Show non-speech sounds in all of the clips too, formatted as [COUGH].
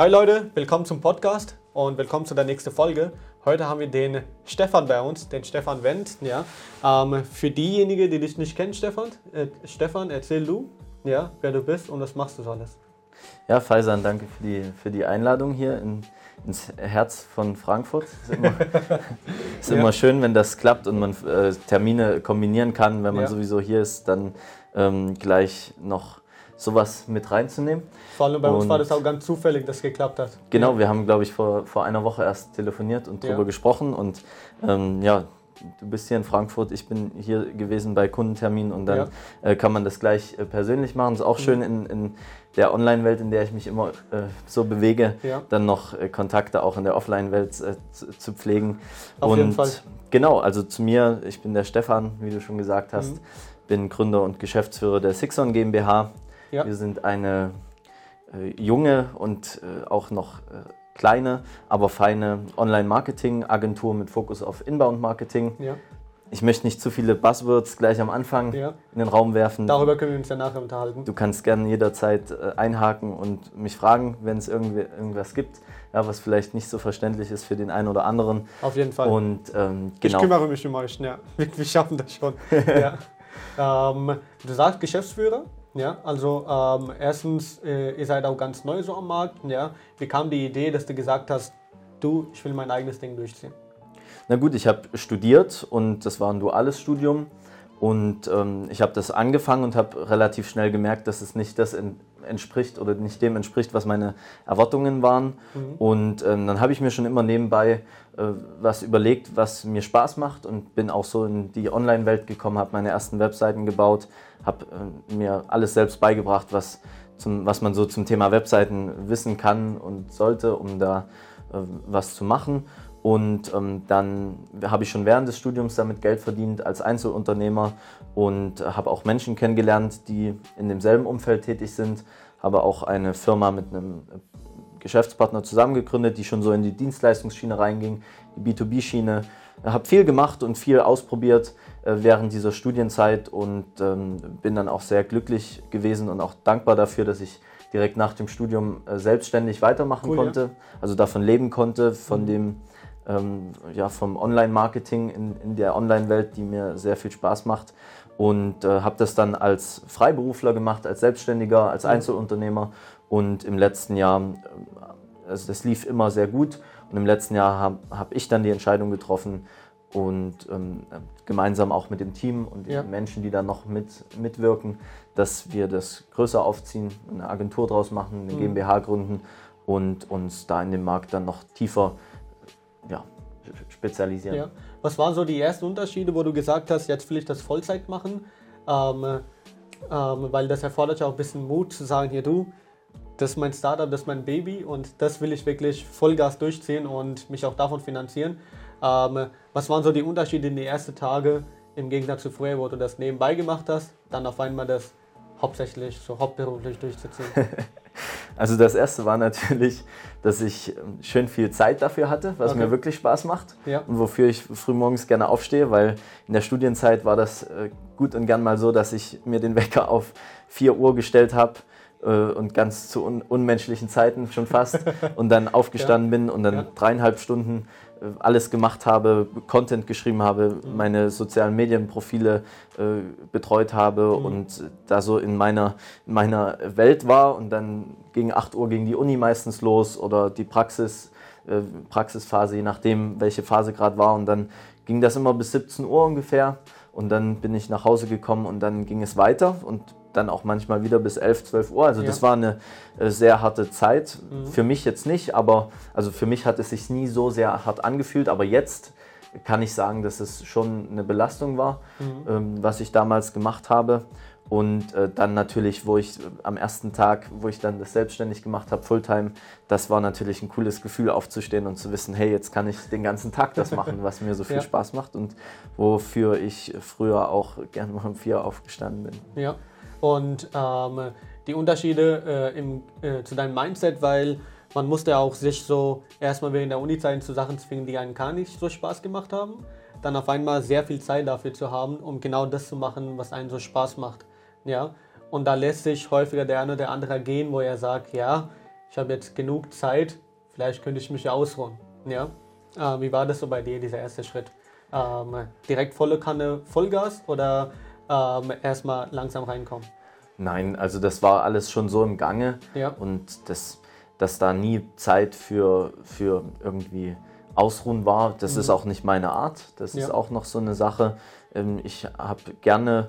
Hi Leute, willkommen zum Podcast und willkommen zu der nächsten Folge. Heute haben wir den Stefan bei uns, den Stefan Wendt. Ja. Ähm, für diejenigen, die dich nicht kennen, Stefan, äh, Stefan, erzähl du, ja, wer du bist und was machst du so alles. Ja, Faisan, danke für die, für die Einladung hier in, ins Herz von Frankfurt. Ist immer, [LAUGHS] ist immer schön, wenn das klappt und man äh, Termine kombinieren kann. Wenn man ja. sowieso hier ist, dann ähm, gleich noch sowas mit reinzunehmen. Vor allem bei und uns war das auch ganz zufällig, dass es geklappt hat. Genau, wir haben, glaube ich, vor, vor einer Woche erst telefoniert und darüber ja. gesprochen. Und ähm, ja, du bist hier in Frankfurt, ich bin hier gewesen bei Kundenterminen und dann ja. äh, kann man das gleich äh, persönlich machen. Das ist auch mhm. schön in, in der Online-Welt, in der ich mich immer äh, so bewege, ja. dann noch äh, Kontakte auch in der Offline-Welt äh, zu, zu, pflegen. Auf und jeden Fall. Genau, also zu mir, ich bin der Stefan, wie du schon gesagt hast, mhm. bin Gründer und Geschäftsführer der Sixon GmbH. Ja. Wir sind eine äh, junge und äh, auch noch äh, kleine, aber feine Online-Marketing-Agentur mit Fokus auf Inbound-Marketing. Ja. Ich möchte nicht zu viele Buzzwords gleich am Anfang ja. in den Raum werfen. Darüber können wir uns ja nachher unterhalten. Du kannst gerne jederzeit äh, einhaken und mich fragen, wenn es irgendwas gibt, ja, was vielleicht nicht so verständlich ist für den einen oder anderen. Auf jeden Fall. Und, ähm, genau. Ich kümmere mich um euch, ja. Wir, [LAUGHS] wir schaffen das schon. [LAUGHS] ähm, du sagst Geschäftsführer? Ja, also ähm, erstens, äh, ihr seid auch ganz neu so am Markt. Ja. Wie kam die Idee, dass du gesagt hast, du, ich will mein eigenes Ding durchziehen? Na gut, ich habe studiert und das war ein duales Studium. Und ähm, ich habe das angefangen und habe relativ schnell gemerkt, dass es nicht das entspricht oder nicht dem entspricht, was meine Erwartungen waren. Mhm. Und ähm, dann habe ich mir schon immer nebenbei äh, was überlegt, was mir Spaß macht und bin auch so in die Online-Welt gekommen, habe meine ersten Webseiten gebaut, habe äh, mir alles selbst beigebracht, was, zum, was man so zum Thema Webseiten wissen kann und sollte, um da äh, was zu machen. Und ähm, dann habe ich schon während des Studiums damit Geld verdient als Einzelunternehmer und habe auch Menschen kennengelernt, die in demselben Umfeld tätig sind. Habe auch eine Firma mit einem Geschäftspartner zusammengegründet, die schon so in die Dienstleistungsschiene reinging, die B2B-Schiene. Habe viel gemacht und viel ausprobiert äh, während dieser Studienzeit und ähm, bin dann auch sehr glücklich gewesen und auch dankbar dafür, dass ich direkt nach dem Studium äh, selbstständig weitermachen cool, konnte, ja. also davon leben konnte, von mhm. dem ähm, ja, vom Online-Marketing in, in der Online-Welt, die mir sehr viel Spaß macht und äh, habe das dann als Freiberufler gemacht, als Selbstständiger, als mhm. Einzelunternehmer und im letzten Jahr, äh, also das lief immer sehr gut und im letzten Jahr habe hab ich dann die Entscheidung getroffen und ähm, gemeinsam auch mit dem Team und den ja. Menschen, die da noch mit, mitwirken, dass wir das größer aufziehen, eine Agentur draus machen, eine mhm. GmbH gründen und uns da in dem Markt dann noch tiefer ja, spezialisieren. Ja. Was waren so die ersten Unterschiede, wo du gesagt hast, jetzt will ich das Vollzeit machen? Ähm, ähm, weil das erfordert ja auch ein bisschen Mut zu sagen, hier du, das ist mein Startup, das ist mein Baby und das will ich wirklich Vollgas durchziehen und mich auch davon finanzieren. Ähm, was waren so die Unterschiede in den ersten Tagen im Gegensatz zu früher, wo du das nebenbei gemacht hast, dann auf einmal das hauptsächlich so hauptberuflich durchzuziehen? [LAUGHS] Also das erste war natürlich, dass ich ähm, schön viel Zeit dafür hatte, was okay. mir wirklich Spaß macht ja. und wofür ich frühmorgens gerne aufstehe, weil in der Studienzeit war das äh, gut und gern mal so, dass ich mir den Wecker auf 4 Uhr gestellt habe äh, und ganz zu un unmenschlichen Zeiten schon fast [LAUGHS] und dann aufgestanden ja. bin und dann ja. dreieinhalb Stunden alles gemacht habe, Content geschrieben habe, meine sozialen Medienprofile äh, betreut habe mhm. und da so in meiner, in meiner Welt war. Und dann gegen 8 Uhr ging die Uni meistens los oder die Praxis, äh, Praxisphase, je nachdem, welche Phase gerade war. Und dann ging das immer bis 17 Uhr ungefähr. Und dann bin ich nach Hause gekommen und dann ging es weiter. Und dann auch manchmal wieder bis 11, 12 Uhr. Also ja. das war eine äh, sehr harte Zeit. Mhm. Für mich jetzt nicht, aber also für mich hat es sich nie so sehr hart angefühlt. Aber jetzt kann ich sagen, dass es schon eine Belastung war, mhm. ähm, was ich damals gemacht habe. Und äh, dann natürlich, wo ich äh, am ersten Tag, wo ich dann das selbstständig gemacht habe, Fulltime, das war natürlich ein cooles Gefühl aufzustehen und zu wissen, hey, jetzt kann ich den ganzen Tag das machen, [LAUGHS] was mir so viel ja. Spaß macht und wofür ich früher auch gerne mal um vier aufgestanden bin. Ja, und ähm, die Unterschiede äh, im, äh, zu deinem Mindset, weil man musste auch sich so erstmal während der Uni-Zeit zu Sachen zwingen, die einen gar nicht so Spaß gemacht haben, dann auf einmal sehr viel Zeit dafür zu haben, um genau das zu machen, was einen so Spaß macht. Ja? Und da lässt sich häufiger der eine oder andere gehen, wo er sagt, ja, ich habe jetzt genug Zeit, vielleicht könnte ich mich ja ausruhen. Ja? Äh, wie war das so bei dir, dieser erste Schritt? Ähm, direkt volle Kanne Vollgas oder ähm, erstmal langsam reinkommen? Nein, also das war alles schon so im Gange Ja. und das, dass da nie Zeit für, für irgendwie Ausruhen war, das ist auch nicht meine Art. Das ist Mhm. Ja. auch noch so eine Sache. Ähm, Ich habe gerne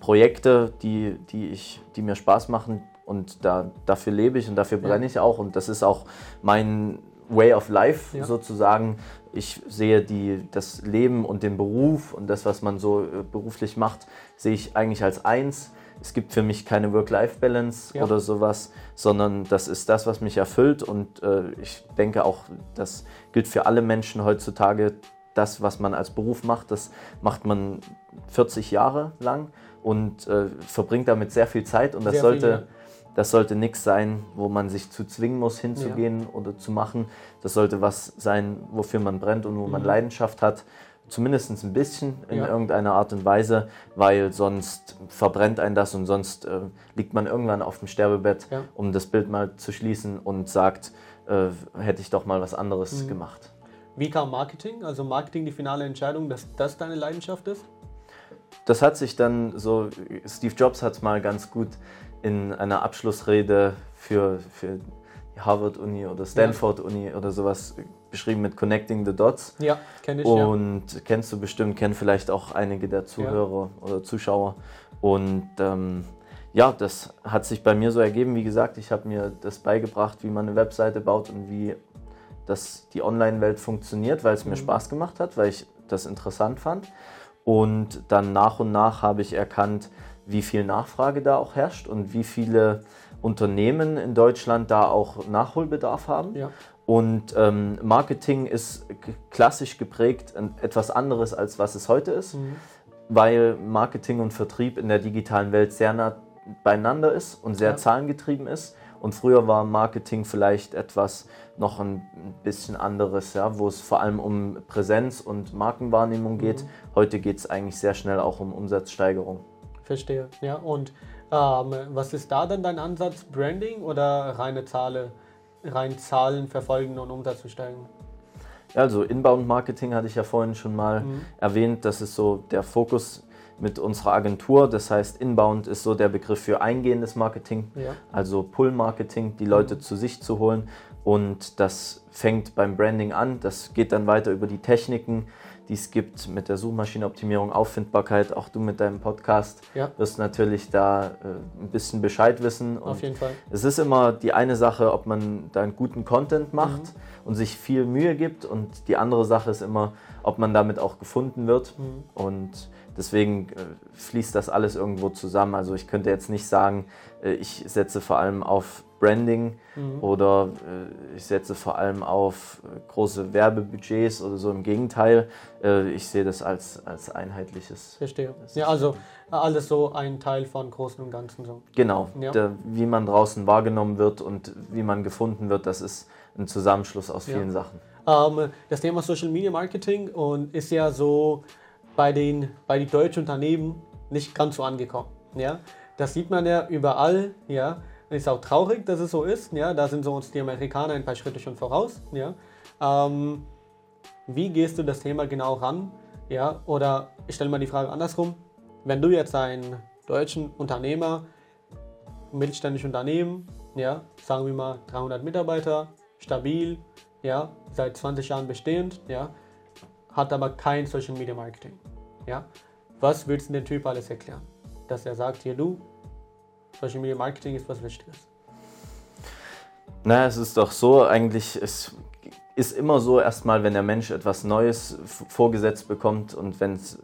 Projekte, die, die, ich, die mir Spaß machen und da, dafür lebe ich und dafür Ja. brenne ich auch und das ist auch mein Way of Life Ja. sozusagen. Ich sehe die, das Leben und den Beruf und das, was man so äh, beruflich macht, sehe ich eigentlich als eins. Es gibt für mich keine Work-Life-Balance Ja. oder sowas, sondern das ist das, was mich erfüllt und äh, ich denke auch, das gilt für alle Menschen heutzutage. Das, was man als Beruf macht, das macht man 40 Jahre lang und äh, verbringt damit sehr viel Zeit und das Sehr viel, sollte, ja. Das sollte nichts sein, wo man sich zu zwingen muss, hinzugehen oder zu machen. Das sollte was sein, wofür man brennt und wo man Leidenschaft hat. Zumindest ein bisschen in Mhm. Ja. irgendeiner Art und Weise, weil sonst verbrennt ein das und sonst äh, liegt man irgendwann auf dem Sterbebett, Ja. um das Bild mal zu schließen und sagt, äh, hätte ich doch mal was Mhm. anderes gemacht. Wie kam Marketing? Also Marketing die finale Entscheidung, dass das deine Leidenschaft ist? Das hat sich dann so, Steve Jobs hat es mal ganz gut in einer Abschlussrede für, für die Harvard-Uni oder Stanford-Uni oder sowas beschrieben mit Connecting the Dots. Ja, kenne ich ja. Und kennst du bestimmt, kennen vielleicht auch einige der Zuhörer oder Zuschauer. Und ähm, ja, das hat sich bei mir so ergeben. Wie gesagt, ich habe mir das beigebracht, wie man eine Webseite baut und wie das, die Online-Welt funktioniert, weil es mir Spaß gemacht hat, weil ich das interessant fand. Und dann nach und nach habe ich erkannt, wie viel Nachfrage da auch herrscht und wie viele Unternehmen in Deutschland da auch Nachholbedarf haben. Ja. Und ähm, Marketing ist klassisch geprägt etwas anderes, als was es heute ist, weil Marketing und Vertrieb in der digitalen Welt sehr nah beieinander ist und sehr Ja. zahlengetrieben ist. Und früher war Marketing vielleicht etwas noch ein bisschen anderes, ja, wo es vor allem um Präsenz und Markenwahrnehmung geht. Heute geht es eigentlich sehr schnell auch um Umsatzsteigerung. Verstehe. Ja, und ähm, was ist da dann dein Ansatz? Branding oder reine Zahlen, rein Zahlen verfolgen und Umsatz zu steigen? Also Inbound-Marketing hatte ich ja vorhin schon mal erwähnt. Das ist so der Fokus mit unserer Agentur. Das heißt, Inbound ist so der Begriff für eingehendes Marketing, Ja. also Pull-Marketing, die Leute zu sich zu holen. Und das fängt beim Branding an. Das geht dann weiter über die Techniken, die es gibt mit der Suchmaschinenoptimierung, Auffindbarkeit. Auch du mit deinem Podcast Ja. wirst natürlich da äh, ein bisschen Bescheid wissen. Und Auf jeden Fall. es ist immer die eine Sache, ob man da einen guten Content macht und sich viel Mühe gibt und die andere Sache ist immer, ob man damit auch gefunden wird. Und deswegen äh, fließt das alles irgendwo zusammen. Also ich könnte jetzt nicht sagen, äh, ich setze vor allem auf Branding oder äh, ich setze vor allem auf große Werbebudgets oder so. Im Gegenteil, ich sehe das als, als einheitliches. Verstehe. Ja, also alles so ein Teil von Großen und Ganzen so. Genau, Ja. der, wie man draußen wahrgenommen wird und wie man gefunden wird, das ist ein Zusammenschluss aus Ja. vielen Sachen. Ähm, das Thema Social Media Marketing und ist ja so bei den bei den deutschen Unternehmen nicht ganz so angekommen. Ja, das sieht man ja überall. Ja, ist auch traurig, dass es so ist. Ja, da sind so uns die Amerikaner ein paar Schritte schon voraus. Ja, ähm, wie gehst du das Thema genau ran? Ja, oder ich stelle mal die Frage andersrum: Wenn du jetzt einen deutschen Unternehmer, mittelständisches Unternehmen, ja, sagen wir mal 300 Mitarbeiter, stabil, ja, seit 20 Jahren bestehend, ja, hat aber kein Social Media Marketing, ja. Was würdest du dem Typ alles erklären? Dass er sagt, hier du, Social Media Marketing ist was Wichtiges. Naja, es ist doch so, eigentlich, es ist immer so, erstmal, wenn der Mensch etwas Neues vorgesetzt bekommt und wenn es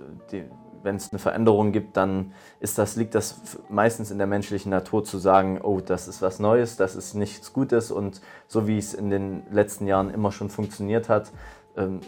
wenn es eine Veränderung gibt, dann ist das, liegt das meistens in der menschlichen Natur zu sagen, oh, das ist was Neues, das ist nichts Gutes und so wie es in den letzten Jahren immer schon funktioniert hat, ähm,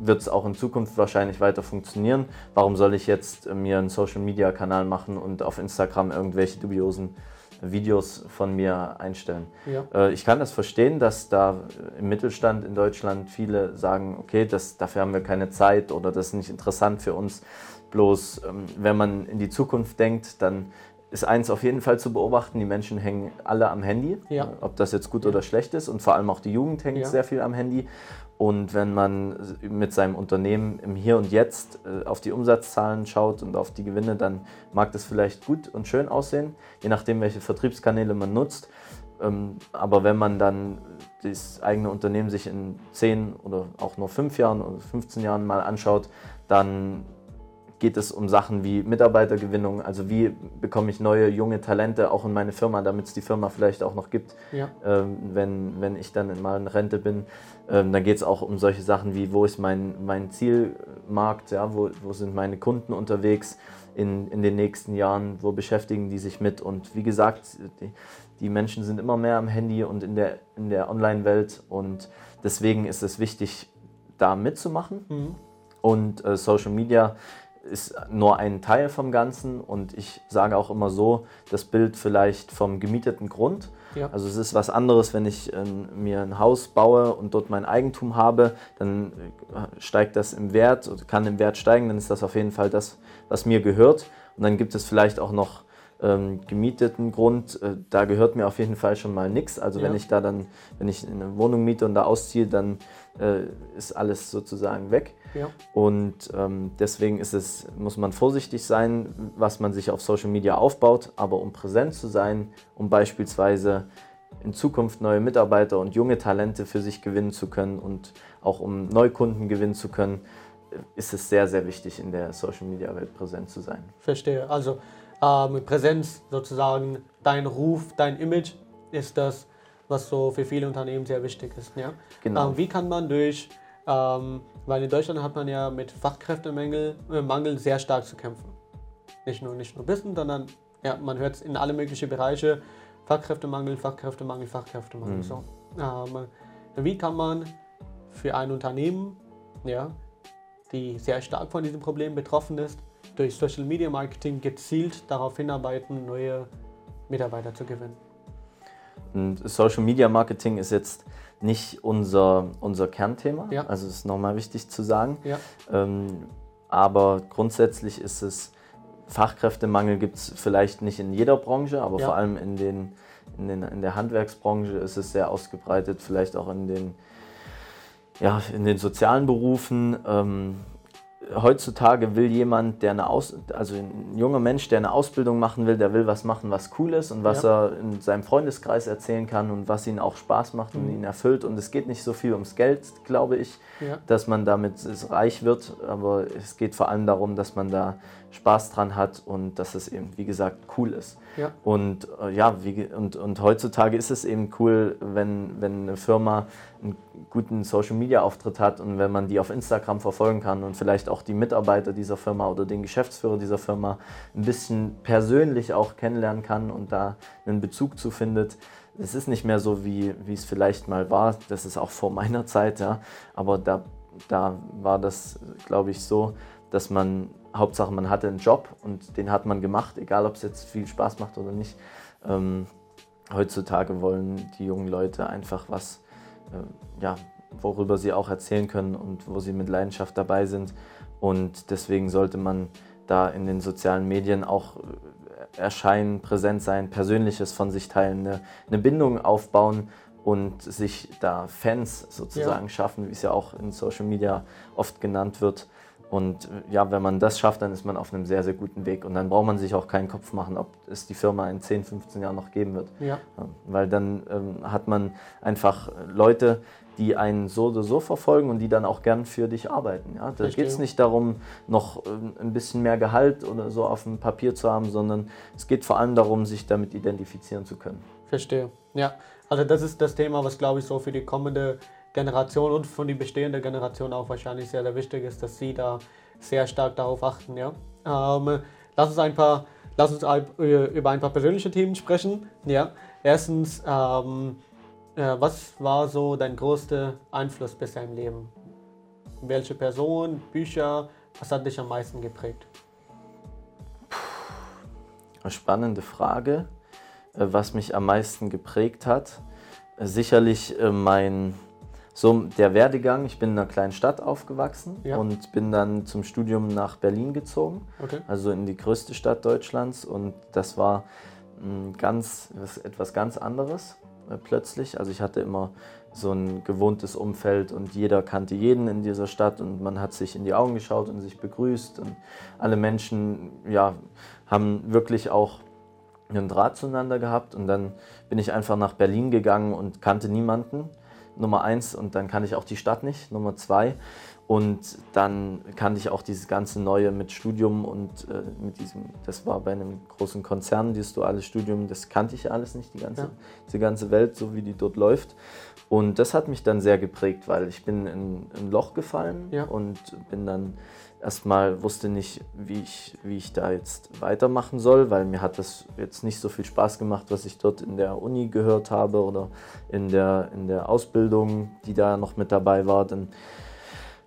wird es auch in Zukunft wahrscheinlich weiter funktionieren. Warum soll ich jetzt äh, mir einen Social-Media-Kanal machen und auf Instagram irgendwelche dubiosen Videos von mir einstellen? Ja. Äh, Ich kann das verstehen, dass da äh, im Mittelstand in Deutschland viele sagen, okay, das, dafür haben wir keine Zeit oder das ist nicht interessant für uns. Bloß ähm, wenn man in die Zukunft denkt, dann ist eins auf jeden Fall zu beobachten, die Menschen hängen alle am Handy, Ja. ob das jetzt gut oder schlecht ist und vor allem auch die Jugend hängt Ja. sehr viel am Handy. Und wenn man mit seinem Unternehmen im Hier und Jetzt äh, auf die Umsatzzahlen schaut und auf die Gewinne, dann mag das vielleicht gut und schön aussehen, je nachdem, welche Vertriebskanäle man nutzt. Ähm, Aber wenn man dann das eigene Unternehmen sich in 10 oder auch nur 5 Jahren oder 15 Jahren mal anschaut, dann geht es um Sachen wie Mitarbeitergewinnung, also wie bekomme ich neue junge Talente auch in meine Firma, damit es die Firma vielleicht auch noch gibt, Ja. ähm, wenn, wenn ich dann mal in Rente bin. Ähm, dann geht es auch um solche Sachen wie, wo ist mein, mein Zielmarkt, ja, wo, wo sind meine Kunden unterwegs in, in den nächsten Jahren, wo beschäftigen die sich mit. Und wie gesagt, die, die Menschen sind immer mehr am Handy und in der, in der Online-Welt und deswegen ist es wichtig, da mitzumachen. Mhm. Und äh, Social Media ist nur ein Teil vom Ganzen und ich sage auch immer so, das Bild vielleicht vom gemieteten Grund. Ja. Also es ist was anderes, wenn ich äh, mir ein Haus baue und dort mein Eigentum habe, dann äh, steigt das im Wert oder kann im Wert steigen, dann ist das auf jeden Fall das, was mir gehört. Und dann gibt es vielleicht auch noch ähm, gemieteten Grund, äh, da gehört mir auf jeden Fall schon mal nichts. Also wenn Ja. ich da dann, wenn ich eine Wohnung miete und da ausziehe, dann äh, ist alles sozusagen weg. Ja. Und ähm, deswegen ist es, muss man vorsichtig sein, was man sich auf Social Media aufbaut. Aber um präsent zu sein, um beispielsweise in Zukunft neue Mitarbeiter und junge Talente für sich gewinnen zu können und auch um Neukunden gewinnen zu können, äh, ist es sehr, sehr wichtig, in der Social Media Welt präsent zu sein. Verstehe. Also ähm, Präsenz sozusagen, dein Ruf, dein Image ist das, was so für viele Unternehmen sehr wichtig ist. Ja? Genau. Ähm, wie kann man durch, ähm, weil in Deutschland hat man ja mit Fachkräftemangel äh, Mangel sehr stark zu kämpfen. Nicht nur, nicht nur Wissen, sondern ja, man hört es in alle möglichen Bereiche. Fachkräftemangel, Fachkräftemangel, Fachkräftemangel. Mhm. So. Ähm, wie kann man für ein Unternehmen, ja, die sehr stark von diesem Problem betroffen ist, durch Social Media Marketing gezielt darauf hinarbeiten, neue Mitarbeiter zu gewinnen? Und Social Media Marketing ist jetzt nicht unser, unser Kernthema, Ja. also ist nochmal wichtig zu sagen. Ja, Ähm, aber grundsätzlich ist es, Fachkräftemangel gibt es vielleicht nicht in jeder Branche, aber Ja. vor allem in, den, in, den, in der Handwerksbranche ist es sehr ausgebreitet, vielleicht auch in den, ja, in den sozialen Berufen. Ähm, heutzutage will jemand, der eine Aus also ein junger Mensch, der eine Ausbildung machen will, der will was machen, was cool ist und was Ja. er in seinem Freundeskreis erzählen kann und was ihn auch Spaß macht und Mhm. ihn erfüllt. Und es geht nicht so viel ums Geld, glaube ich, ja, dass man damit reich wird, aber es geht vor allem darum, dass man da Spaß dran hat und dass es eben, wie gesagt, cool ist. ja, Und äh, ja, wie, und, und heutzutage ist es eben cool, wenn, wenn eine Firma einen guten Social-Media-Auftritt hat und wenn man die auf Instagram verfolgen kann und vielleicht auch die Mitarbeiter dieser Firma oder den Geschäftsführer dieser Firma ein bisschen persönlich auch kennenlernen kann und da einen Bezug zu findet. Es ist nicht mehr so, wie, wie es vielleicht mal war. Das ist auch vor meiner Zeit, ja. Aber da, da war das, glaube ich, so, dass man, Hauptsache man hatte einen Job und den hat man gemacht, egal ob es jetzt viel Spaß macht oder nicht. Ähm, heutzutage wollen die jungen Leute einfach was, äh, ja, worüber sie auch erzählen können und wo sie mit Leidenschaft dabei sind. Und deswegen sollte man da in den sozialen Medien auch äh, erscheinen, präsent sein, Persönliches von sich teilen, eine, eine Bindung aufbauen und sich da Fans sozusagen schaffen, wie es ja auch in Social Media oft genannt wird. Und äh, ja, wenn man das schafft, dann ist man auf einem sehr, sehr guten Weg. Und dann braucht man sich auch keinen Kopf machen, ob es die Firma in 10, 15 Jahren noch geben wird. ja, Weil dann ähm, hat man einfach Leute, die einen so oder so verfolgen und die dann auch gern für dich arbeiten. Ja? Da geht es nicht darum, noch ähm, ein bisschen mehr Gehalt oder so auf dem Papier zu haben, sondern es geht vor allem darum, sich damit identifizieren zu können. verstehe. Ja, also das ist das Thema, was glaube ich so für die kommende Generation und für die bestehende Generation auch wahrscheinlich sehr, sehr wichtig ist, dass sie da sehr stark darauf achten. Ja? Ähm, lass uns ein paar, lass uns äh, über ein paar persönliche Themen sprechen. Ja? Erstens, ähm, äh, was war so dein größter Einfluss bisher im Leben? Welche Person, Bücher, was hat dich am meisten geprägt? Eine spannende Frage, äh, was mich am meisten geprägt hat. Äh, Sicherlich mein, so der Werdegang. Ich bin in einer kleinen Stadt aufgewachsen Ja. und bin dann zum Studium nach Berlin gezogen, Okay. also in die größte Stadt Deutschlands. Und das war mh, ganz, etwas ganz anderes äh, plötzlich. Also ich hatte immer so ein gewohntes Umfeld und jeder kannte jeden in dieser Stadt und man hat sich in die Augen geschaut und sich begrüßt und alle Menschen ja, haben wirklich auch einen Draht zueinander gehabt und dann bin ich einfach nach Berlin gegangen und kannte niemanden. Nummer eins und dann kannte ich auch die Stadt nicht. Nummer zwei und dann kannte ich auch dieses ganze Neue mit Studium und äh, mit diesem, das war bei einem großen Konzern, dieses duale Studium, das kannte ich alles nicht, die ganze, Ja. diese ganze Welt, so wie die dort läuft. Und das hat mich dann sehr geprägt, weil ich bin in ein Loch gefallen Ja. und bin dann erstmal wusste nicht, wie ich, wie ich da jetzt weitermachen soll, weil mir hat das jetzt nicht so viel Spaß gemacht, was ich dort in der Uni gehört habe oder in der, in der Ausbildung, die da noch mit dabei war. Dann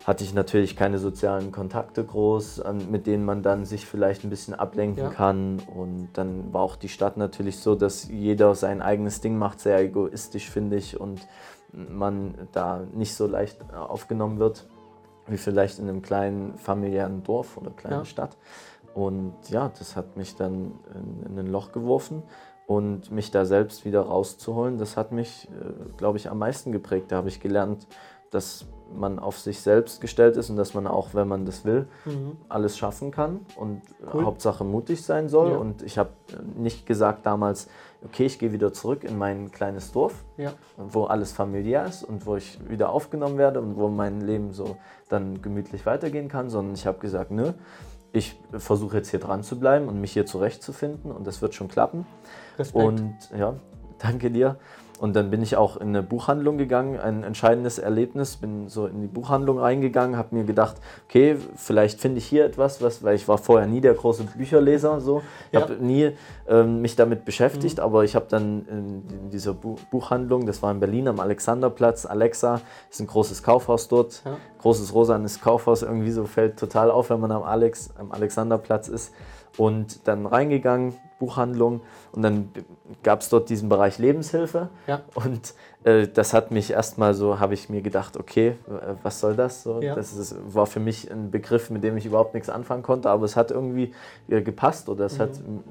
hatte ich natürlich keine sozialen Kontakte groß, mit denen man dann sich vielleicht ein bisschen ablenken Ja. kann. Und dann war auch die Stadt natürlich so, dass jeder sein eigenes Ding macht, sehr egoistisch, finde ich, und man da nicht so leicht aufgenommen wird, wie vielleicht in einem kleinen familiären Dorf oder kleinen Ja. Stadt. Und ja, das hat mich dann in, in ein Loch geworfen und mich da selbst wieder rauszuholen, das hat mich, äh, glaube ich, am meisten geprägt. Da habe ich gelernt, dass man auf sich selbst gestellt ist und dass man auch, wenn man das will, Mhm. alles schaffen kann und Cool. Hauptsache mutig sein soll. Ja. Und ich habe nicht gesagt damals, okay, ich gehe wieder zurück in mein kleines Dorf, Ja. wo alles familiär ist und wo ich wieder aufgenommen werde und wo mein Leben so dann gemütlich weitergehen kann, sondern ich habe gesagt, nö, ich versuche jetzt hier dran zu bleiben und mich hier zurechtzufinden und das wird schon klappen. Respekt. Und ja, danke dir. Und dann bin ich auch in eine Buchhandlung gegangen, ein entscheidendes Erlebnis. Bin so in die Buchhandlung reingegangen, habe mir gedacht, okay, vielleicht finde ich hier etwas, was, weil ich war vorher nie der große Bücherleser, so. Ich Ja. habe nie ähm, mich damit beschäftigt, aber ich habe dann in, in dieser Bu Buchhandlung, das war in Berlin am Alexanderplatz, Alexa, ist ein großes Kaufhaus dort, Ja. großes rosanes Kaufhaus, irgendwie so fällt total auf, wenn man am, Alex, am Alexanderplatz ist. Und dann reingegangen, Buchhandlung, und dann gab es dort diesen Bereich Lebenshilfe. Ja. Und äh, das hat mich erstmal so, habe ich mir gedacht, okay, was soll das? So, Ja. Das ist, war für mich ein Begriff, mit dem ich überhaupt nichts anfangen konnte, aber es hat irgendwie äh, gepasst oder es hat Mhm. m,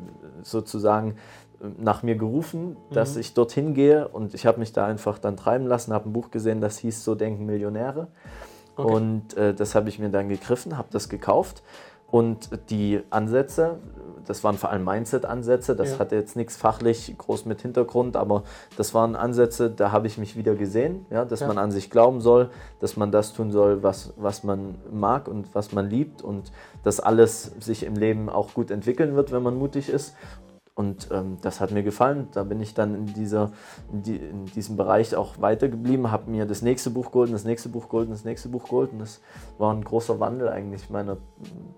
sozusagen äh, nach mir gerufen, dass Mhm. ich dorthin gehe und ich habe mich da einfach dann treiben lassen, habe ein Buch gesehen, das hieß So denken Millionäre. Okay. Und äh, das habe ich mir dann gegriffen, habe das gekauft. Und die Ansätze, das waren vor allem Mindset-Ansätze, das Ja. hatte jetzt nichts fachlich groß mit Hintergrund, aber das waren Ansätze, da habe ich mich wieder gesehen, ja, dass Ja. man an sich glauben soll, dass man das tun soll, was, was man mag und was man liebt und dass alles sich im Leben auch gut entwickeln wird, wenn man mutig ist. Und ähm, das hat mir gefallen. Da bin ich dann in, dieser, in, die, in diesem Bereich auch weitergeblieben, habe mir das nächste Buch geholt, das nächste Buch geholt, das nächste Buch geholt. Und das war ein großer Wandel eigentlich meiner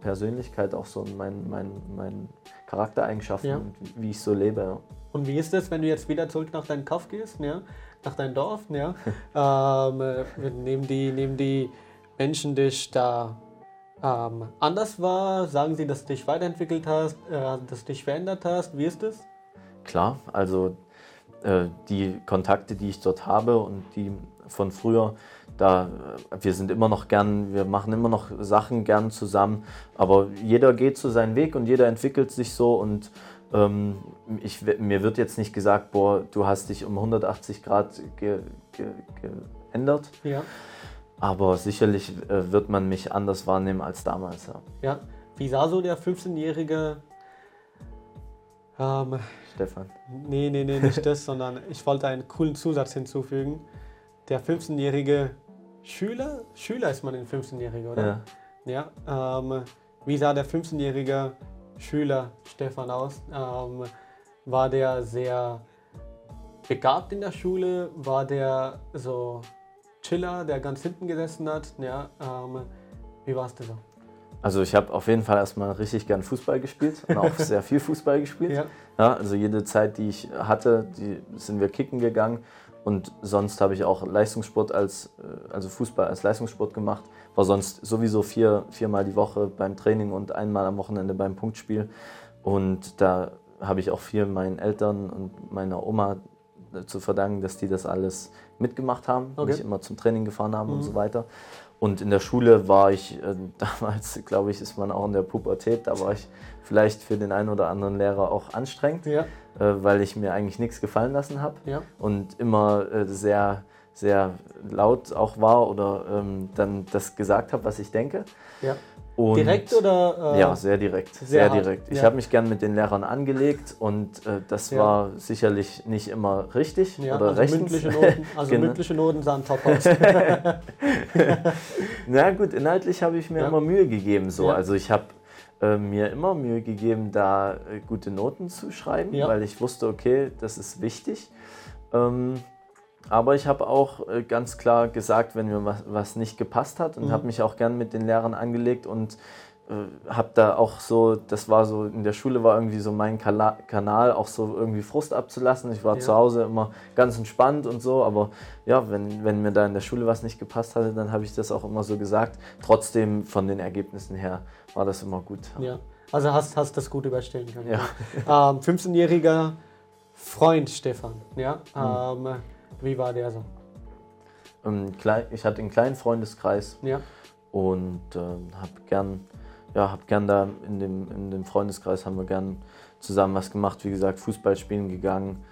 Persönlichkeit, auch so in meinen mein, mein Charaktereigenschaften Ja. und wie ich so lebe. Ja. Und wie ist es, wenn du jetzt wieder zurück nach deinem Kauf gehst, ja? nach deinem Dorf? Ja? [LAUGHS] ähm, äh, nehmen, die, nehmen die Menschen dich da ähm, anders wahr? Sagen sie, dass du dich weiterentwickelt hast, äh, dass du dich verändert hast? Wie ist es? Klar, also äh, die Kontakte, die ich dort habe und die von früher, da wir sind immer noch gern, wir machen immer noch Sachen gern zusammen, aber jeder geht so seinen Weg und jeder entwickelt sich so und ähm, ich, mir wird jetzt nicht gesagt, boah, du hast dich um 180 Grad ge, ge, geändert, Ja. Aber sicherlich äh, wird man mich anders wahrnehmen als damals. Ja. ja. Wie sah so der 15-jährige ähm, Stefan. Nee, nee, nee, nicht das, [LAUGHS] sondern ich wollte einen coolen Zusatz hinzufügen. Der 15-jährige Schüler, Schüler ist man ein 15-Jähriger, oder? Ja. Ja. ähm, wie sah der 15-jährige Schüler Stefan aus? Ähm, war der sehr begabt in der Schule? War der so Chiller, der ganz hinten gesessen hat? Ja. Ähm, wie war es denn so? Also ich habe auf jeden Fall erstmal richtig gern Fußball gespielt und auch [LAUGHS] sehr viel Fußball gespielt. Ja. Ja, also jede Zeit, die ich hatte, die sind wir kicken gegangen. Und sonst habe ich auch Leistungssport als, äh, also Fußball als Leistungssport gemacht. War sonst sowieso vier, viermal die Woche beim Training und einmal am Wochenende beim Punktspiel. Und da habe ich auch viel meinen Eltern und meiner Oma zu verdanken, dass die das alles mitgemacht haben, Okay. mich immer zum Training gefahren haben und Mhm. so weiter. Und in der Schule war ich, äh, [LAUGHS] damals glaube ich, ist man auch in der Pubertät, da war ich vielleicht für den einen oder anderen Lehrer auch anstrengend, Ja, äh, weil ich mir eigentlich nichts gefallen lassen habe ja, und immer äh, sehr, sehr laut auch war oder ähm, dann das gesagt habe, was ich denke. ja. Und Direkt oder? äh, ja, sehr direkt. Sehr, sehr direkt. Ich ja. habe mich gern mit den Lehrern angelegt und äh, das Ja. war sicherlich nicht immer richtig Ja, oder also rechtens. mündliche Noten, [LAUGHS] also Genau. mündliche Noten sahen top [LAUGHS] aus. Na gut, inhaltlich habe ich mir immer Mühe gegeben. So. Also ich habe äh, mir immer Mühe gegeben, da äh, gute Noten zu schreiben, weil ich wusste, okay, das ist wichtig. Ähm, aber ich habe auch äh, ganz klar gesagt, wenn mir was, was nicht gepasst hat und Mhm. habe mich auch gern mit den Lehrern angelegt und äh, habe da auch so, das war so, in der Schule war irgendwie so mein Kala Kanal, auch so irgendwie Frust abzulassen. Ich war Ja. zu Hause immer ganz entspannt und so, aber ja, wenn, wenn mir da in der Schule was nicht gepasst hatte, dann habe ich das auch immer so gesagt. Trotzdem von den Ergebnissen her war das immer gut. ja. Also hast, hast das gut überstehen können. Ja. Ähm, 15-jähriger Freund Stefan, ja. Mhm. Ähm, wie war der so? Ich hatte einen kleinen Freundeskreis Ja, und ähm, habe gern, ja, hab gern da in dem, in dem Freundeskreis haben wir gern zusammen was gemacht. Wie gesagt, Fußball spielen gegangen.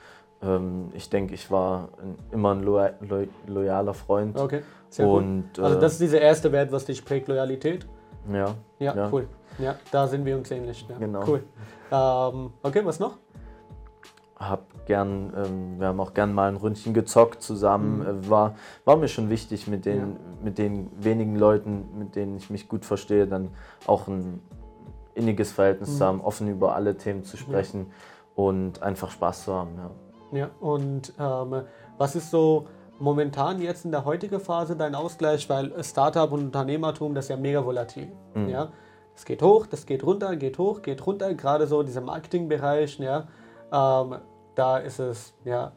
Ähm, ich denke, ich war immer ein loya lo loyaler Freund. okay. Sehr gut. und Also äh, das ist dieser erste Wert, was dich prägt, Loyalität. ja, Ja, Ja. cool. Ja, da sind wir uns ähnlich. Ja. Genau. Cool. Ähm, okay, was noch? Hab gern, ähm, wir haben auch gern mal ein Ründchen gezockt zusammen. Mhm. Äh, war, war mir schon wichtig, mit den, mit den wenigen Leuten, mit denen ich mich gut verstehe, dann auch ein inniges Verhältnis Mhm. zu haben, offen über alle Themen zu sprechen und einfach Spaß zu haben. Ja. Ja, und ähm, was ist so momentan jetzt in der heutigen Phase dein Ausgleich? Weil Startup und Unternehmertum, das ist ja mega volatil. Mhm. Ja? Es geht hoch, das geht runter, geht hoch, geht runter. Gerade so dieser Marketingbereich, ja, ähm, da ist es ja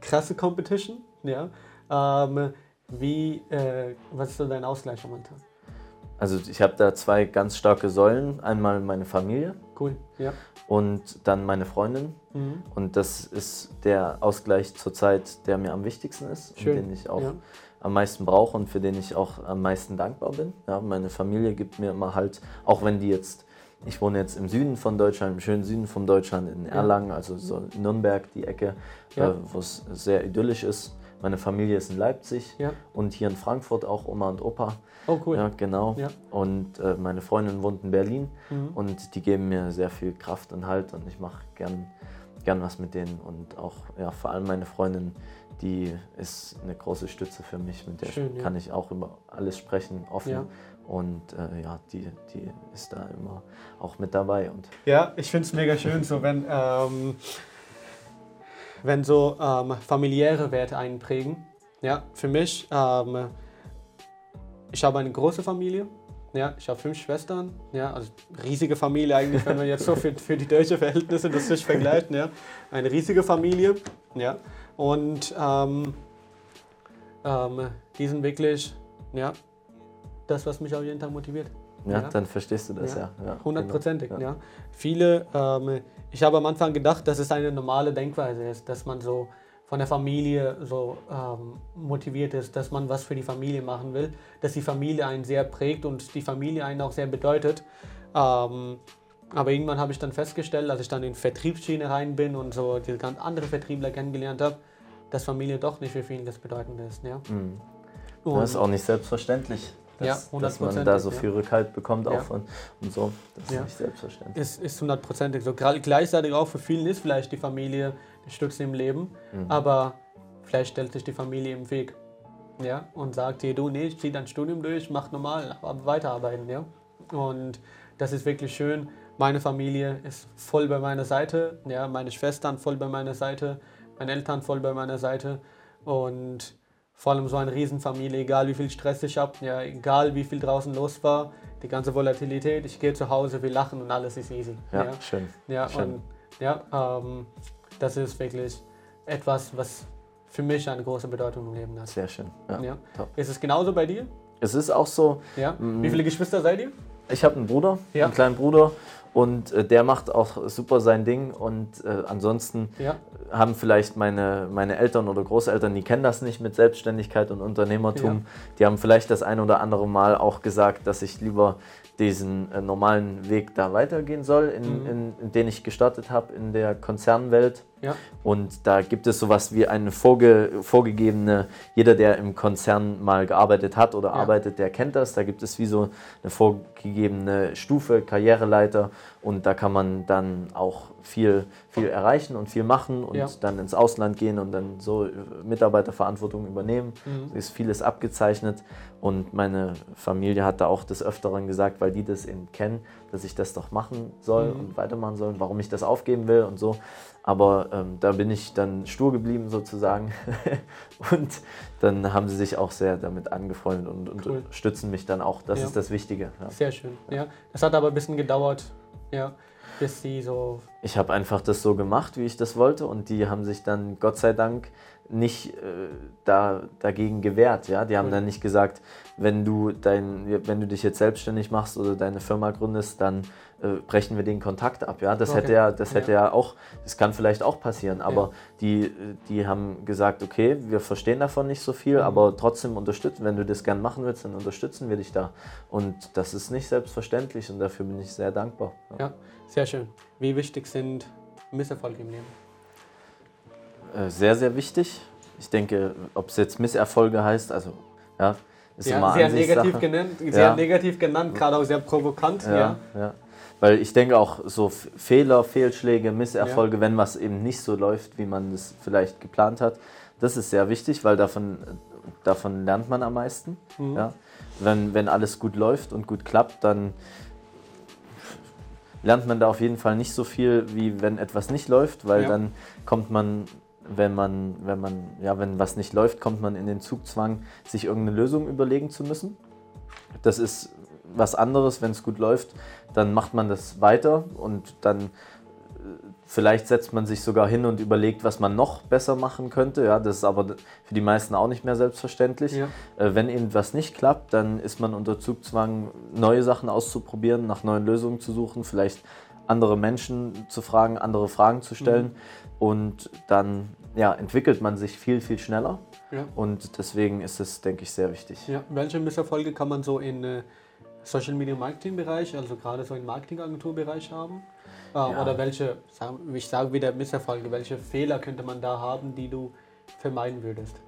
krasse Competition. Ja? Ähm, wie, äh, was ist so dein Ausgleich momentan? Also ich habe da zwei ganz starke Säulen. Einmal meine Familie Cool, ja. und dann meine Freundin. Mhm. Und das ist der Ausgleich zurzeit, der mir am wichtigsten ist Schön, und den ich auch ja. am meisten brauche und für den ich auch am meisten dankbar bin. Ja, meine Familie gibt mir immer halt, auch wenn die jetzt, ich wohne jetzt im Süden von Deutschland, im schönen Süden von Deutschland, in Erlangen, also so Nürnberg, die Ecke, Ja. äh, wo es sehr idyllisch ist. Meine Familie ist in Leipzig Ja. und hier in Frankfurt auch Oma und Opa. Oh, cool. Ja, genau. Ja. Und äh, meine Freundin wohnt in Berlin Mhm. und die geben mir sehr viel Kraft und Halt und ich mache gern, gern was mit denen und auch ja, vor allem meine Freundin, die ist eine große Stütze für mich, mit der Schön, ja. kann ich auch über alles sprechen, offen Ja. Und äh, ja, die, die ist da immer auch mit dabei und Ja, ich finde es mega schön, so wenn, ähm, wenn so ähm, familiäre Werte einprägen. Ja, für mich, ähm, ich habe eine große Familie. Ja, ich habe fünf Schwestern. Ja, also riesige Familie eigentlich, wenn man jetzt so für, für die deutsche Verhältnisse das sich vergleicht. Ja, eine riesige Familie. Ja, und ähm, ähm, die sind wirklich, ja, das, was mich auch jeden Tag motiviert. ja, Ja. dann verstehst du das ja. Genau. Hundertprozentig, Ja. ja. Viele, ähm, ich habe am Anfang gedacht, dass es eine normale Denkweise ist, dass man so von der Familie so ähm, motiviert ist, dass man was für die Familie machen will, dass die Familie einen sehr prägt und die Familie einen auch sehr bedeutet. Ähm, aber irgendwann habe ich dann festgestellt, als ich dann in die Vertriebsschiene rein bin und so diese ganz andere Vertriebler kennengelernt habe, dass Familie doch nicht für viele das Bedeutende ist. Ja? Mhm. Das ist auch nicht selbstverständlich, Ja, dass, dass man da so viel Rückhalt bekommt Ja. auch von, und so. Das ist Ja. nicht selbstverständlich. ist, ist hundertprozentig so. Gleichzeitig auch für vielen ist vielleicht die Familie der Stütze im Leben, Mhm. aber vielleicht stellt sich die Familie im Weg. Ja, und sagt dir, du, nee, zieh dein Studium durch, mach normal, aber weiterarbeiten, ja. Und das ist wirklich schön. Meine Familie ist voll bei meiner Seite, ja, meine Schwestern voll bei meiner Seite, meine Eltern voll bei meiner Seite und vor allem so eine Riesenfamilie, egal wie viel Stress ich habe, ja, egal wie viel draußen los war, die ganze Volatilität, ich gehe zu Hause, wir lachen und alles ist easy. Ja, ja. schön. Ja, Schön. und ja, ähm, das ist wirklich etwas, was für mich eine große Bedeutung im Leben hat. Sehr schön. Ja, Ja. Ist es genauso bei dir? Es ist auch so, Ja. Wie viele Geschwister seid ihr? ich habe einen Bruder, Ja. einen kleinen Bruder und äh, der macht auch super sein Ding und äh, ansonsten Ja. haben vielleicht meine, meine Eltern oder Großeltern, die kennen das nicht mit Selbstständigkeit und Unternehmertum. Ja. Die haben vielleicht das ein oder andere Mal auch gesagt, dass ich lieber diesen äh, normalen Weg da weitergehen soll, in, Mhm. in, in den ich gestartet habe in der Konzernwelt. Ja. Und da gibt es sowas wie eine vorge vorgegebene, jeder, der im Konzern mal gearbeitet hat oder Ja. arbeitet, der kennt das. Da gibt es wie so eine vorgegebene Stufe, Karriereleiter und da kann man dann auch viel, viel erreichen und viel machen und Ja. dann ins Ausland gehen und dann so äh, Mitarbeiterverantwortung übernehmen. Mhm. Ist vieles abgezeichnet und meine Familie hat da auch des Öfteren gesagt, weil die das eben kennen, dass ich das doch machen soll Mhm. und weitermachen soll, und warum ich das aufgeben will und so. Aber ähm, da bin ich dann stur geblieben sozusagen [LAUGHS] und dann haben sie sich auch sehr damit angefreundet und Cool. unterstützen mich dann auch. Das Ja. ist das Wichtige. Ja. Sehr schön. Ja. Das hat aber ein bisschen gedauert, ja, bis sie so. Ich habe einfach das so gemacht, wie ich das wollte und die haben sich dann Gott sei Dank nicht äh, da, dagegen gewehrt. Ja? Die haben Cool. dann nicht gesagt, wenn du, dein, wenn du dich jetzt selbstständig machst oder deine Firma gründest, dann äh, brechen wir den Kontakt ab. Ja? Das, Okay. hätte ja, das Ja. hätte ja auch, das kann vielleicht auch passieren, aber Ja. die, die haben gesagt, okay, wir verstehen davon nicht so viel, Mhm. aber trotzdem unterstützen, wenn du das gern machen willst, dann unterstützen wir dich da. Und das ist nicht selbstverständlich und dafür bin ich sehr dankbar. Ja. Ja, sehr schön. Wie wichtig sind Misserfolge im Leben? Äh, sehr, sehr wichtig. Ich denke, ob es jetzt Misserfolge heißt, also ja, ist Ja, immer sehr negativ genannt, sehr Ja. negativ genannt, gerade auch sehr provokant. Ja. Ja, ja. Weil ich denke auch so Fehler, Fehlschläge, Misserfolge, wenn was eben nicht so läuft, wie man es vielleicht geplant hat, das ist sehr wichtig, weil davon, davon lernt man am meisten. Mhm. Ja? Wenn, wenn alles gut läuft und gut klappt, dann lernt man da auf jeden Fall nicht so viel, wie wenn etwas nicht läuft, weil Ja. dann kommt man, wenn man, wenn man, ja, wenn was nicht läuft, kommt man in den Zugzwang, sich irgendeine Lösung überlegen zu müssen. Das ist was anderes, wenn es gut läuft, dann macht man das weiter und dann äh, vielleicht setzt man sich sogar hin und überlegt, was man noch besser machen könnte. Ja, das ist aber für die meisten auch nicht mehr selbstverständlich. Ja. Äh, Wenn eben was nicht klappt, dann ist man unter Zugzwang, neue Sachen auszuprobieren, nach neuen Lösungen zu suchen, vielleicht andere Menschen zu fragen, andere Fragen zu stellen. Und dann ja, entwickelt man sich viel, viel schneller. Ja. Und deswegen ist es, denke ich, sehr wichtig. Ja. Welche Misserfolge kann man so in äh, Social Media Marketing Bereich, also gerade so im Marketingagenturbereich haben? Äh, Ja. Oder welche, ich sage wieder Misserfolge, welche Fehler könnte man da haben, die du vermeiden würdest?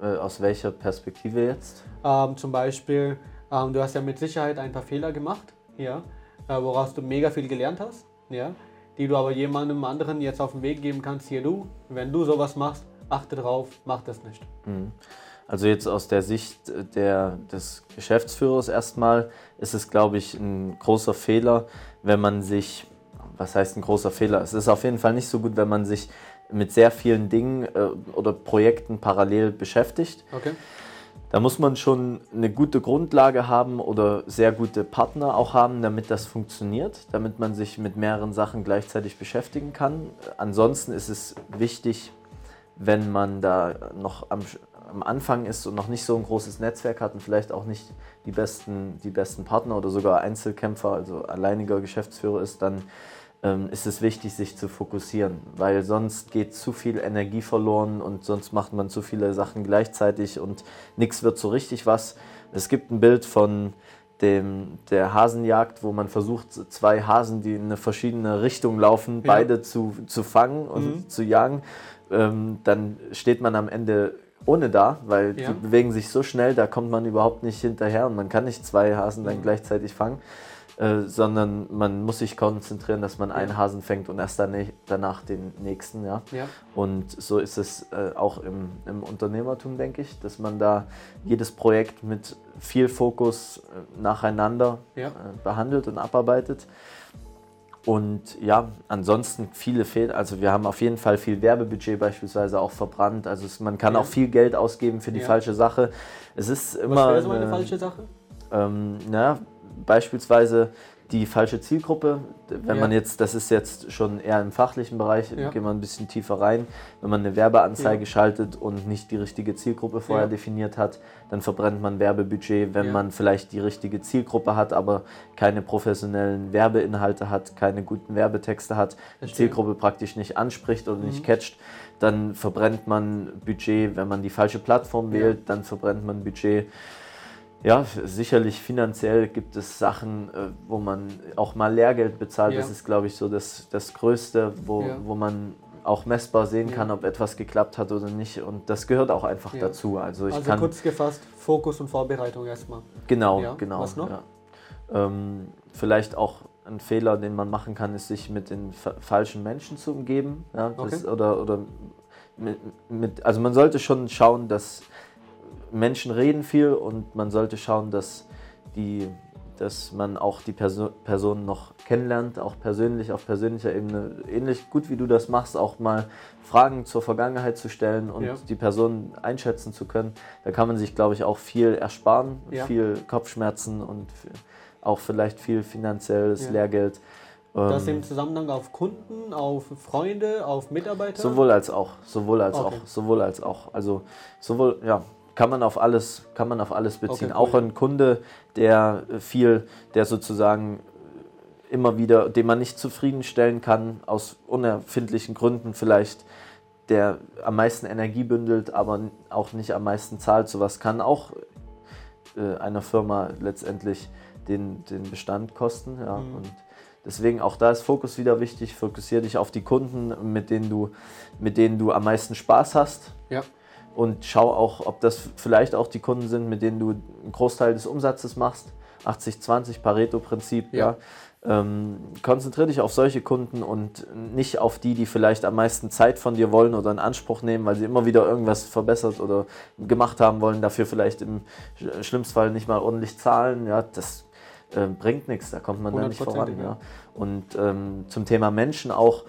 Äh, aus welcher Perspektive jetzt? Ähm, zum Beispiel, ähm, du hast ja mit Sicherheit ein paar Fehler gemacht, ja, äh, woraus du mega viel gelernt hast, ja, die du aber jemandem anderen jetzt auf den Weg geben kannst, hier du, wenn du sowas machst, achte drauf, mach das nicht. Mhm. Also jetzt aus der Sicht äh, der, des Geschäftsführers erstmal ist es, glaube ich, ein großer Fehler, wenn man sich, was heißt ein großer Fehler? Es ist auf jeden Fall nicht so gut, wenn man sich mit sehr vielen Dingen äh, oder Projekten parallel beschäftigt. Okay? Da muss man schon eine gute Grundlage haben oder sehr gute Partner auch haben, damit das funktioniert, damit man sich mit mehreren Sachen gleichzeitig beschäftigen kann. Ansonsten ist es wichtig, wenn man da noch am, am Anfang ist und noch nicht so ein großes Netzwerk hat und vielleicht auch nicht die besten, die besten Partner oder sogar Einzelkämpfer, also alleiniger Geschäftsführer ist, dann ähm, ist es wichtig, sich zu fokussieren, weil sonst geht zu viel Energie verloren und sonst macht man zu viele Sachen gleichzeitig und nichts wird so richtig was. Es gibt ein Bild von dem, der Hasenjagd, wo man versucht, zwei Hasen, die in eine verschiedene Richtung laufen, Ja. beide zu, zu fangen und Mhm. zu jagen. Ähm, dann steht man am Ende ohne da, weil Ja. die bewegen sich so schnell, da kommt man überhaupt nicht hinterher und man kann nicht zwei Hasen dann Mhm. gleichzeitig fangen, äh, sondern man muss sich konzentrieren, dass man einen Hasen fängt und erst dann, danach den nächsten. Ja? Ja. Und so ist es äh, auch im, im Unternehmertum, denke ich, dass man da jedes Projekt mit viel Fokus äh, nacheinander Ja. äh, behandelt und abarbeitet. Und ja, ansonsten viele Fehler. Also wir haben auf jeden Fall viel Werbebudget beispielsweise auch verbrannt. Also es, man kann Ja. auch viel Geld ausgeben für die Ja. falsche Sache. Es ist immer Was wäre so eine eine- falsche Sache? ähm, na, beispielsweise die falsche Zielgruppe. Wenn Ja. man jetzt, das ist jetzt schon eher im fachlichen Bereich, Ja. gehen wir ein bisschen tiefer rein. Wenn man eine Werbeanzeige schaltet und nicht die richtige Zielgruppe vorher Ja. definiert hat, dann verbrennt man Werbebudget. Wenn Ja. man vielleicht die richtige Zielgruppe hat, aber keine professionellen Werbeinhalte hat, keine guten Werbetexte hat, die. Zielgruppe praktisch nicht anspricht oder Mhm. nicht catcht, dann verbrennt man Budget. Wenn man die falsche Plattform Ja. wählt, dann verbrennt man Budget. Ja, sicherlich finanziell gibt es Sachen, äh, wo man auch mal Lehrgeld bezahlt. Ja. Das ist, glaube ich, so das, das Größte, wo, Ja. wo man auch messbar sehen kann, ob etwas geklappt hat oder nicht. Und das gehört auch einfach dazu. Also ich Also kann kurz gefasst, Fokus und Vorbereitung erstmal. genau, genau. was noch? Ähm, vielleicht auch ein Fehler, den man machen kann, ist sich mit den fa falschen Menschen zu umgeben. Ja, das, Okay. Oder, oder mit, mit, also man sollte schon schauen, dass Menschen reden viel und man sollte schauen, dass, die, dass man auch die Perso Person noch kennenlernt, auch persönlich, auf persönlicher Ebene, ähnlich gut wie du das machst, auch mal Fragen zur Vergangenheit zu stellen und Ja. die Person einschätzen zu können. Da kann man sich, glaube ich, auch viel ersparen, Ja. viel Kopfschmerzen und auch vielleicht viel finanzielles Ja. Lehrgeld. Das Ähm, im Zusammenhang auf Kunden, auf Freunde, auf Mitarbeiter? Sowohl als auch, sowohl als Okay. auch, sowohl als auch. Also sowohl, ja, kann man auf alles, kann man auf alles beziehen. Okay, cool. Auch ein Kunde, der viel, der sozusagen immer wieder, den man nicht zufriedenstellen kann, aus unerfindlichen Gründen vielleicht, der am meisten Energie bündelt, aber auch nicht am meisten zahlt. Sowas kann auch äh, einer Firma letztendlich den, den Bestand kosten. Ja. Mhm. Und deswegen auch da ist Fokus wieder wichtig. Fokussiere dich auf die Kunden, mit denen du, mit denen du am meisten Spaß hast. Ja. Und schau auch, ob das vielleicht auch die Kunden sind, mit denen du einen Großteil des Umsatzes machst. 80-20 Pareto-Prinzip. Ja. Ja. Ähm, konzentriere dich auf solche Kunden und nicht auf die, die vielleicht am meisten Zeit von dir wollen oder in Anspruch nehmen, weil sie immer wieder irgendwas verbessert oder gemacht haben wollen, dafür vielleicht im sch- schlimmsten Fall nicht mal ordentlich zahlen. Ja, das äh, bringt nichts, da kommt man da nicht voran. Ja. Und ähm, zum Thema Menschen auch,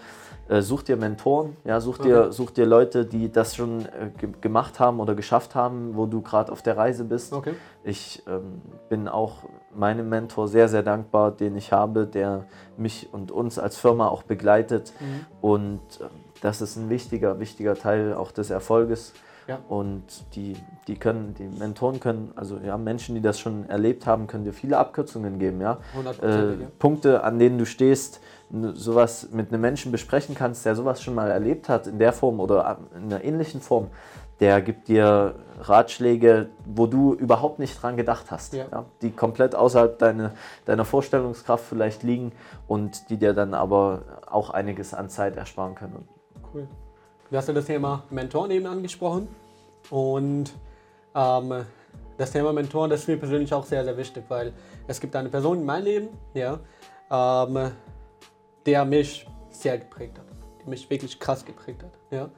such dir Mentoren, ja, such, dir, Okay. such dir Leute, die das schon äh, ge gemacht haben oder geschafft haben, wo du gerade auf der Reise bist. Okay. Ich ähm, bin auch meinem Mentor sehr, sehr dankbar, den ich habe, der mich und uns als Firma auch begleitet. Mhm. Und ähm, das ist ein wichtiger, wichtiger Teil auch des Erfolges. Ja. Und die, die können, die Mentoren können, also ja, Menschen, die das schon erlebt haben, können dir viele Abkürzungen geben, ja. 100 Äh, ja. Punkte, an denen du stehst, sowas mit einem Menschen besprechen kannst, der sowas schon mal erlebt hat in der Form oder in einer ähnlichen Form, der gibt dir Ratschläge, wo du überhaupt nicht dran gedacht hast, Ja. ja, die komplett außerhalb deine, deiner Vorstellungskraft vielleicht liegen und die dir dann aber auch einiges an Zeit ersparen können. Cool. Du hast ja das Thema Mentoren eben angesprochen. Und ähm, das Thema Mentoren, das ist mir persönlich auch sehr, sehr wichtig, weil es gibt eine Person in meinem Leben, ja, ähm, der mich sehr geprägt hat, die mich wirklich krass geprägt hat. Ja.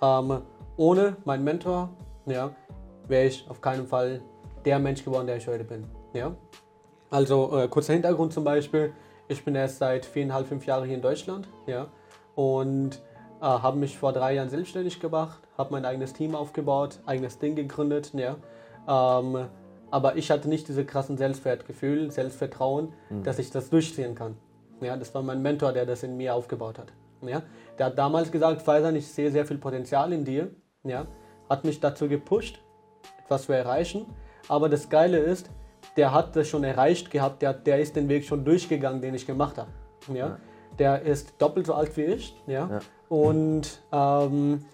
Ähm, ohne meinen Mentor ja, wäre ich auf keinen Fall der Mensch geworden, der ich heute bin. Ja. Also äh, kurzer Hintergrund zum Beispiel, ich bin erst seit viereinhalb, fünf Jahren hier in Deutschland ja, und äh, habe mich vor drei Jahren selbstständig gemacht, habe mein eigenes Team aufgebaut, eigenes Ding gegründet. Ja. Ähm, aber ich hatte nicht diese krassen Selbstwertgefühl, Selbstvertrauen, dass ich das durchziehen kann. Ja, das war mein Mentor, der das in mir aufgebaut hat. Ja. Der hat damals gesagt, Faisal, ich sehe sehr viel Potenzial in dir. Ja. Hat mich dazu gepusht, etwas zu erreichen. Aber das Geile ist, der hat das schon erreicht gehabt, der, der ist den Weg schon durchgegangen, den ich gemacht habe. Ja? Ja. Der ist doppelt so alt wie ich ja? Ja. und ähm,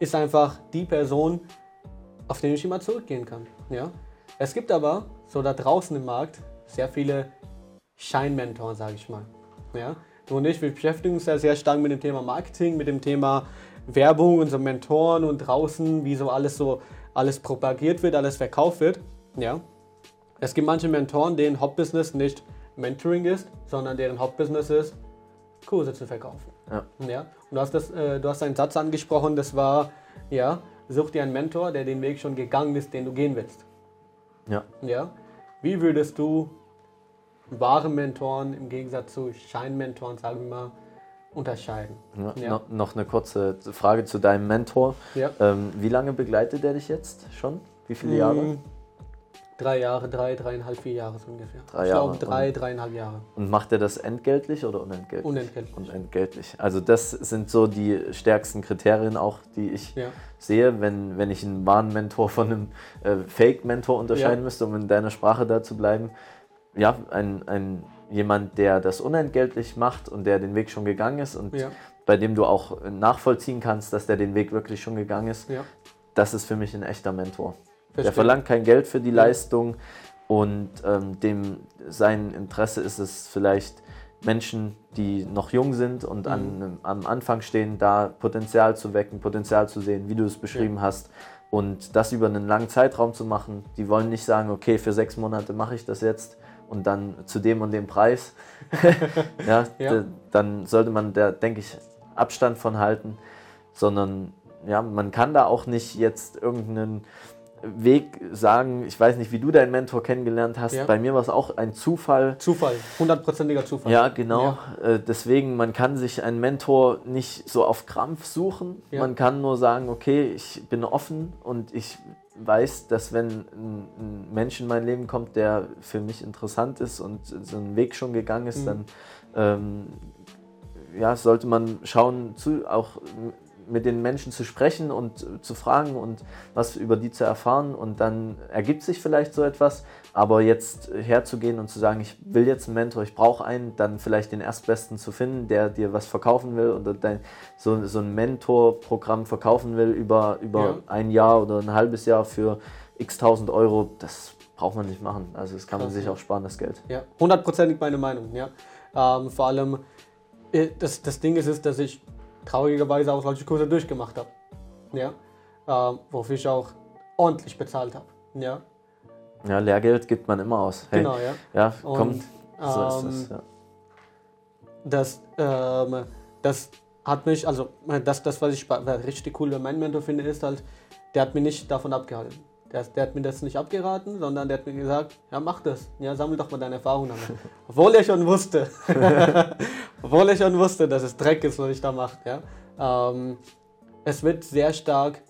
ist einfach die Person, auf den ich immer zurückgehen kann. Ja? Es gibt aber so da draußen im Markt sehr viele Scheinmentoren, sage ich mal. Ja? Du und ich, wir beschäftigen uns ja sehr stark mit dem Thema Marketing, mit dem Thema Werbung und so Mentoren und draußen, wie so alles so alles propagiert wird, alles verkauft wird. Ja? Es gibt manche Mentoren, deren Hauptbusiness nicht Mentoring ist, sondern deren Hauptbusiness ist, Kurse zu verkaufen. Ja. Ja? Und du hast, das, äh, du hast einen Satz angesprochen, das war, ja, such dir einen Mentor, der den Weg schon gegangen ist, den du gehen willst. Ja. Ja? Wie würdest du wahre Mentoren im Gegensatz zu Scheinmentoren, sagen wir mal, unterscheiden? Ja, Ja. No, noch eine kurze Frage zu deinem Mentor. Ja. Ähm, wie lange begleitet er dich jetzt schon? Wie viele Jahre? Mm, Drei Jahre, drei, dreieinhalb, vier Jahre so ungefähr. Drei ich Jahre. glaube drei, Und- dreieinhalb Jahre. Und macht er das entgeltlich oder unentgeltlich? Unentgeltlich. Unentgeltlich. Also das sind so die stärksten Kriterien auch, die ich sehe, wenn, wenn ich einen wahren Mentor von einem äh, Fake-Mentor unterscheiden müsste, um in deiner Sprache da zu bleiben. Ja, ein, ein jemand, der das unentgeltlich macht und der den Weg schon gegangen ist und Ja. bei dem du auch nachvollziehen kannst, dass der den Weg wirklich schon gegangen ist, Ja. das ist für mich ein echter Mentor. Der Verstehe. verlangt kein Geld für die Ja. Leistung und ähm, dem sein Interesse ist es vielleicht Menschen, die noch jung sind und Mhm. an, am Anfang stehen, da Potenzial zu wecken, Potenzial zu sehen, wie du es beschrieben hast. Und das über einen langen Zeitraum zu machen. Die wollen nicht sagen, okay, für sechs Monate mache ich das jetzt und dann zu dem und dem Preis. [LAUGHS] ja, Ja. dann sollte man da, denke ich, Abstand von halten, sondern ja, man kann da auch nicht jetzt irgendeinen Weg sagen, ich weiß nicht, wie du deinen Mentor kennengelernt hast. Ja. Bei mir war es auch ein Zufall. Zufall, hundertprozentiger Zufall. Ja, genau. Äh, deswegen, man kann sich einen Mentor nicht so auf Krampf suchen. Ja. Man kann nur sagen, okay, ich bin offen und ich weiß, dass wenn ein, Mensch in mein Leben kommt, der für mich interessant ist und so einen Weg schon gegangen ist, Mhm. dann ähm, ja, sollte man schauen, zu, auch mit den Menschen zu sprechen und äh, zu fragen und was über die zu erfahren und dann ergibt sich vielleicht so etwas, aber jetzt herzugehen und zu sagen, ich will jetzt einen Mentor, ich brauche einen, dann vielleicht den Erstbesten zu finden, der dir was verkaufen will oder dein, so, so ein Mentorprogramm verkaufen will über, über Ja. ein Jahr oder ein halbes Jahr für x tausend Euro, das braucht man nicht machen. Also das kann man Krass, sich ja. auch sparen, das Geld. Ja, hundertprozentig meine Meinung. Ja. Ähm, vor allem, äh, das, das Ding ist, ist, dass ich traurigerweise auch solche Kurse durchgemacht habe. Ja. Ähm, wofür ich auch ordentlich bezahlt habe. Ja, Ja, Lehrgeld gibt man immer aus. Hey, genau, ja. Ja, Und, komm, so ist ähm, es. Ja. Das, ähm, das hat mich, also das, das was ich richtig cool bei meinem Mentor finde, ist halt, der hat mich nicht davon abgehalten. Der, der hat mir das nicht abgeraten, sondern der hat mir gesagt, ja mach das, ja sammel doch mal deine Erfahrungen damit. [LAUGHS] Obwohl er schon wusste, [LAUGHS] obwohl er schon wusste, dass es Dreck ist, was ich da mache. Ja? Ähm, es wird sehr stark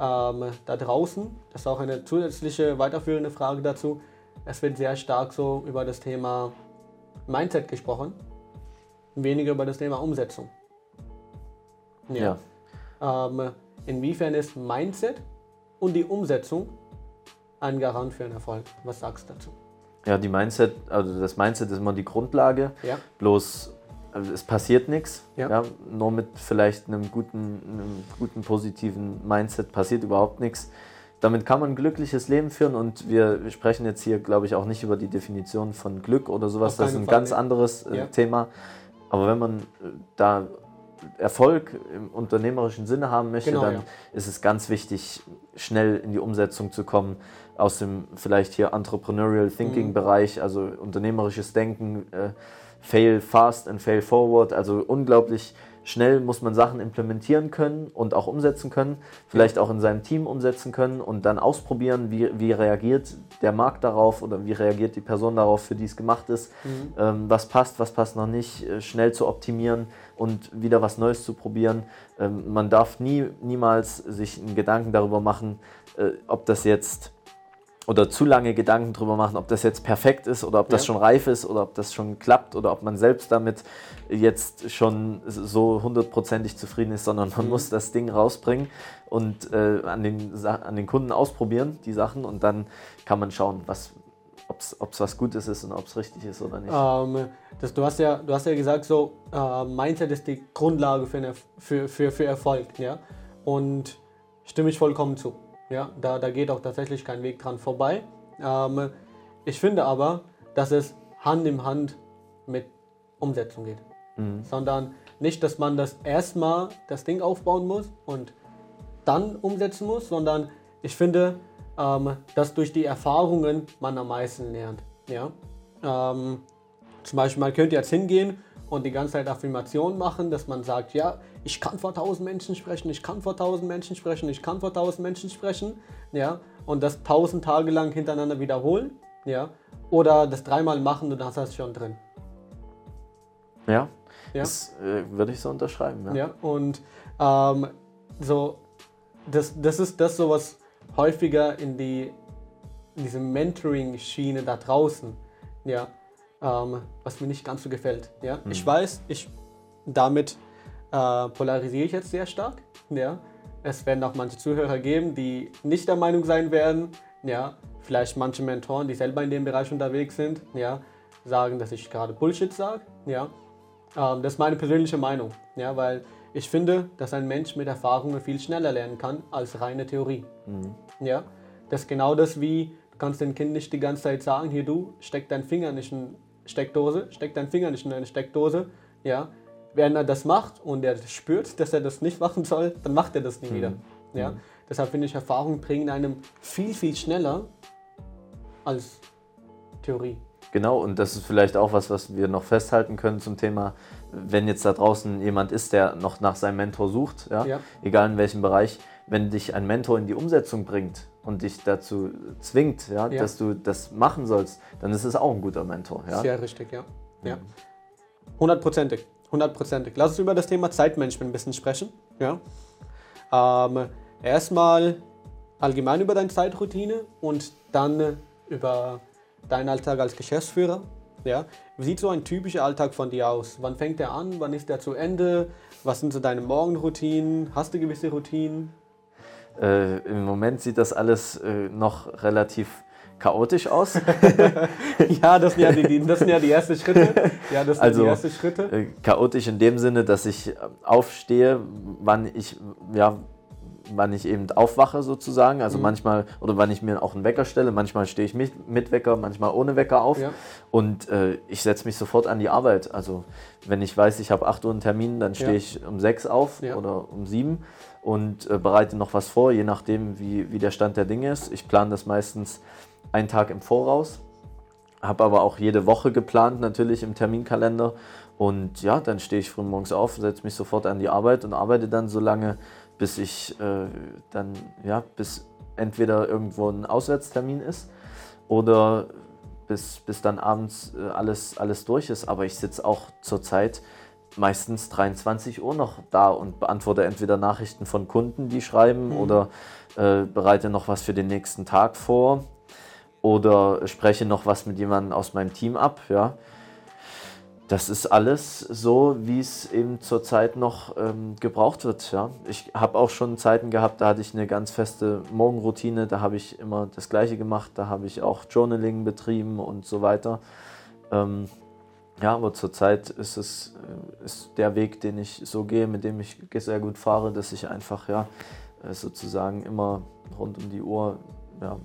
ähm, da draußen, das ist auch eine zusätzliche weiterführende Frage dazu, es wird sehr stark so über das Thema Mindset gesprochen, weniger über das Thema Umsetzung. Ja. Ähm, inwiefern ist Mindset und die Umsetzung ein Garant für einen Erfolg? Was sagst du dazu? ja, die Mindset, also das Mindset ist immer die Grundlage. Ja, Bloß also es passiert nichts. Ja. Ja. nur mit vielleicht einem guten, einem guten positiven Mindset passiert überhaupt nichts. Damit kann man ein glückliches Leben führen und wir, sprechen jetzt hier, glaube ich, auch nicht über die Definition von Glück oder sowas. Das ist ein Fall, ganz nee. anderes äh, Ja. Thema. Aber wenn man äh, da Erfolg im unternehmerischen Sinne haben möchte, Genau, dann ja. ist es ganz wichtig, schnell in die Umsetzung zu kommen aus dem vielleicht hier Entrepreneurial Thinking Mhm. Bereich, also unternehmerisches Denken, äh, fail fast and fail forward, also unglaublich schnell muss man Sachen implementieren können und auch umsetzen können, vielleicht auch in seinem Team umsetzen können und dann ausprobieren, wie, wie reagiert der Markt darauf oder wie reagiert die Person darauf, für die es gemacht ist, Mhm. ähm, was passt, was passt noch nicht, äh, schnell zu optimieren und wieder was Neues zu probieren. Ähm, man darf nie, niemals sich einen Gedanken darüber machen, äh, ob das jetzt oder zu lange Gedanken darüber machen, ob das jetzt perfekt ist oder ob das Ja. schon reif ist oder ob das schon klappt oder ob man selbst damit jetzt schon so hundertprozentig zufrieden ist, sondern man Mhm. muss das Ding rausbringen und äh, an, den, an den Kunden ausprobieren, die Sachen, und dann kann man schauen, was, ob es was Gutes ist und ob es richtig ist oder nicht. Ähm, das, du, hast ja, du hast ja gesagt, so, äh, Mindset ist die Grundlage für, eine, für, für, für Erfolg. Ja? Und stimme ich vollkommen zu. Ja? Da, da geht auch tatsächlich kein Weg dran vorbei. Ähm, ich finde aber, dass es Hand in Hand mit Umsetzung geht. Mhm. Sondern nicht, dass man das erstmal das Ding aufbauen muss und dann umsetzen muss, sondern ich finde, ähm, dass durch die Erfahrungen man am meisten lernt. Ja? Ähm, zum Beispiel, man könnte jetzt hingehen und die ganze Zeit Affirmationen machen, dass man sagt, ja, ich kann vor tausend Menschen sprechen, ich kann vor tausend Menschen sprechen, ich kann vor tausend Menschen sprechen, ja, und das tausend Tage lang hintereinander wiederholen, ja, oder das dreimal machen und dann hast du es schon drin. Ja, Ja. das äh, würde ich so unterschreiben. Ja. Ja, und ähm, so, das, das ist das, so was häufiger in die diese Mentoring-Schiene da draußen, ja, ähm, was mir nicht ganz so gefällt. Ja? Ich weiß, ich damit äh, polarisiere ich jetzt sehr stark. Ja? Es werden auch manche Zuhörer geben, die nicht der Meinung sein werden, ja, vielleicht manche Mentoren, die selber in dem Bereich unterwegs sind, ja, sagen, dass ich gerade Bullshit sage. Ja. Ähm, das ist meine persönliche Meinung, ja, weil ich finde, dass ein Mensch mit Erfahrungen viel schneller lernen kann als reine Theorie. Ja. Das ist genau das wie, du kannst dem Kind nicht die ganze Zeit sagen, hier du, steck deinen Finger nicht in Steckdose, steck deinen Finger nicht in eine Steckdose, ja. Wenn er das macht und er spürt, dass er das nicht machen soll, dann macht er das nie wieder. Ja. Deshalb finde ich, Erfahrungen bringen einem viel, viel schneller als Theorie. Genau, und das ist vielleicht auch was, was wir noch festhalten können zum Thema, wenn jetzt da draußen jemand ist, der noch nach seinem Mentor sucht, ja, Ja. egal in welchem Bereich, wenn dich ein Mentor in die Umsetzung bringt und dich dazu zwingt, ja, Ja. dass du das machen sollst, dann ist es auch ein guter Mentor. Ja? Sehr richtig, ja. ja. Hundertprozentig, hundertprozentig. Lass uns über das Thema Zeitmanagement ein bisschen sprechen. Ja. Ähm, erstmal allgemein über deine Zeitroutine und dann über deinen Alltag als Geschäftsführer. Ja. Wie sieht so ein typischer Alltag von dir aus? Wann fängt der an? Wann ist der zu Ende? Was sind so deine Morgenroutinen? Hast du gewisse Routinen? Äh, Im Moment sieht das alles äh, noch relativ chaotisch aus. [LAUGHS] ja, das sind ja die, das sind ja die ersten Schritte. Ja, das sind Also, die ersten Schritte. Äh, chaotisch in dem Sinne, dass ich äh, aufstehe, wann ich, ja, wann ich eben aufwache sozusagen. Mhm. Also manchmal, oder wann ich mir auch einen Wecker stelle. Manchmal stehe ich mit, mit Wecker, manchmal ohne Wecker auf. Ja. Und äh, ich setze mich sofort an die Arbeit. Also wenn ich weiß, ich habe 8 Uhr einen Termin, dann stehe Ja. ich um 6 auf Ja. oder um 7 und äh, bereite noch was vor, je nachdem, wie, wie der Stand der Dinge ist. Ich plane das meistens einen Tag im Voraus. Habe aber auch jede Woche geplant, natürlich im Terminkalender. Und ja, dann stehe ich früh morgens auf, setze mich sofort an die Arbeit und arbeite dann so lange, bis ich äh, dann, ja, bis entweder irgendwo ein Auswärtstermin ist oder bis, bis dann abends äh, alles, alles durch ist. Aber ich sitze auch zurzeit meistens 23 Uhr noch da und beantworte entweder Nachrichten von Kunden, die schreiben, oder äh, bereite noch was für den nächsten Tag vor oder spreche noch was mit jemandem aus meinem Team ab. Ja. Das ist alles so, wie es eben zurzeit noch ähm, gebraucht wird. Ja. Ich habe auch schon Zeiten gehabt, da hatte ich eine ganz feste Morgenroutine, da habe ich immer das Gleiche gemacht, da habe ich auch Journaling betrieben und so weiter. Ähm, ja, aber zurzeit ist es äh, ist der Weg, den ich so gehe, mit dem ich sehr gut fahre, dass ich einfach ja äh, sozusagen immer rund um die Uhr ja,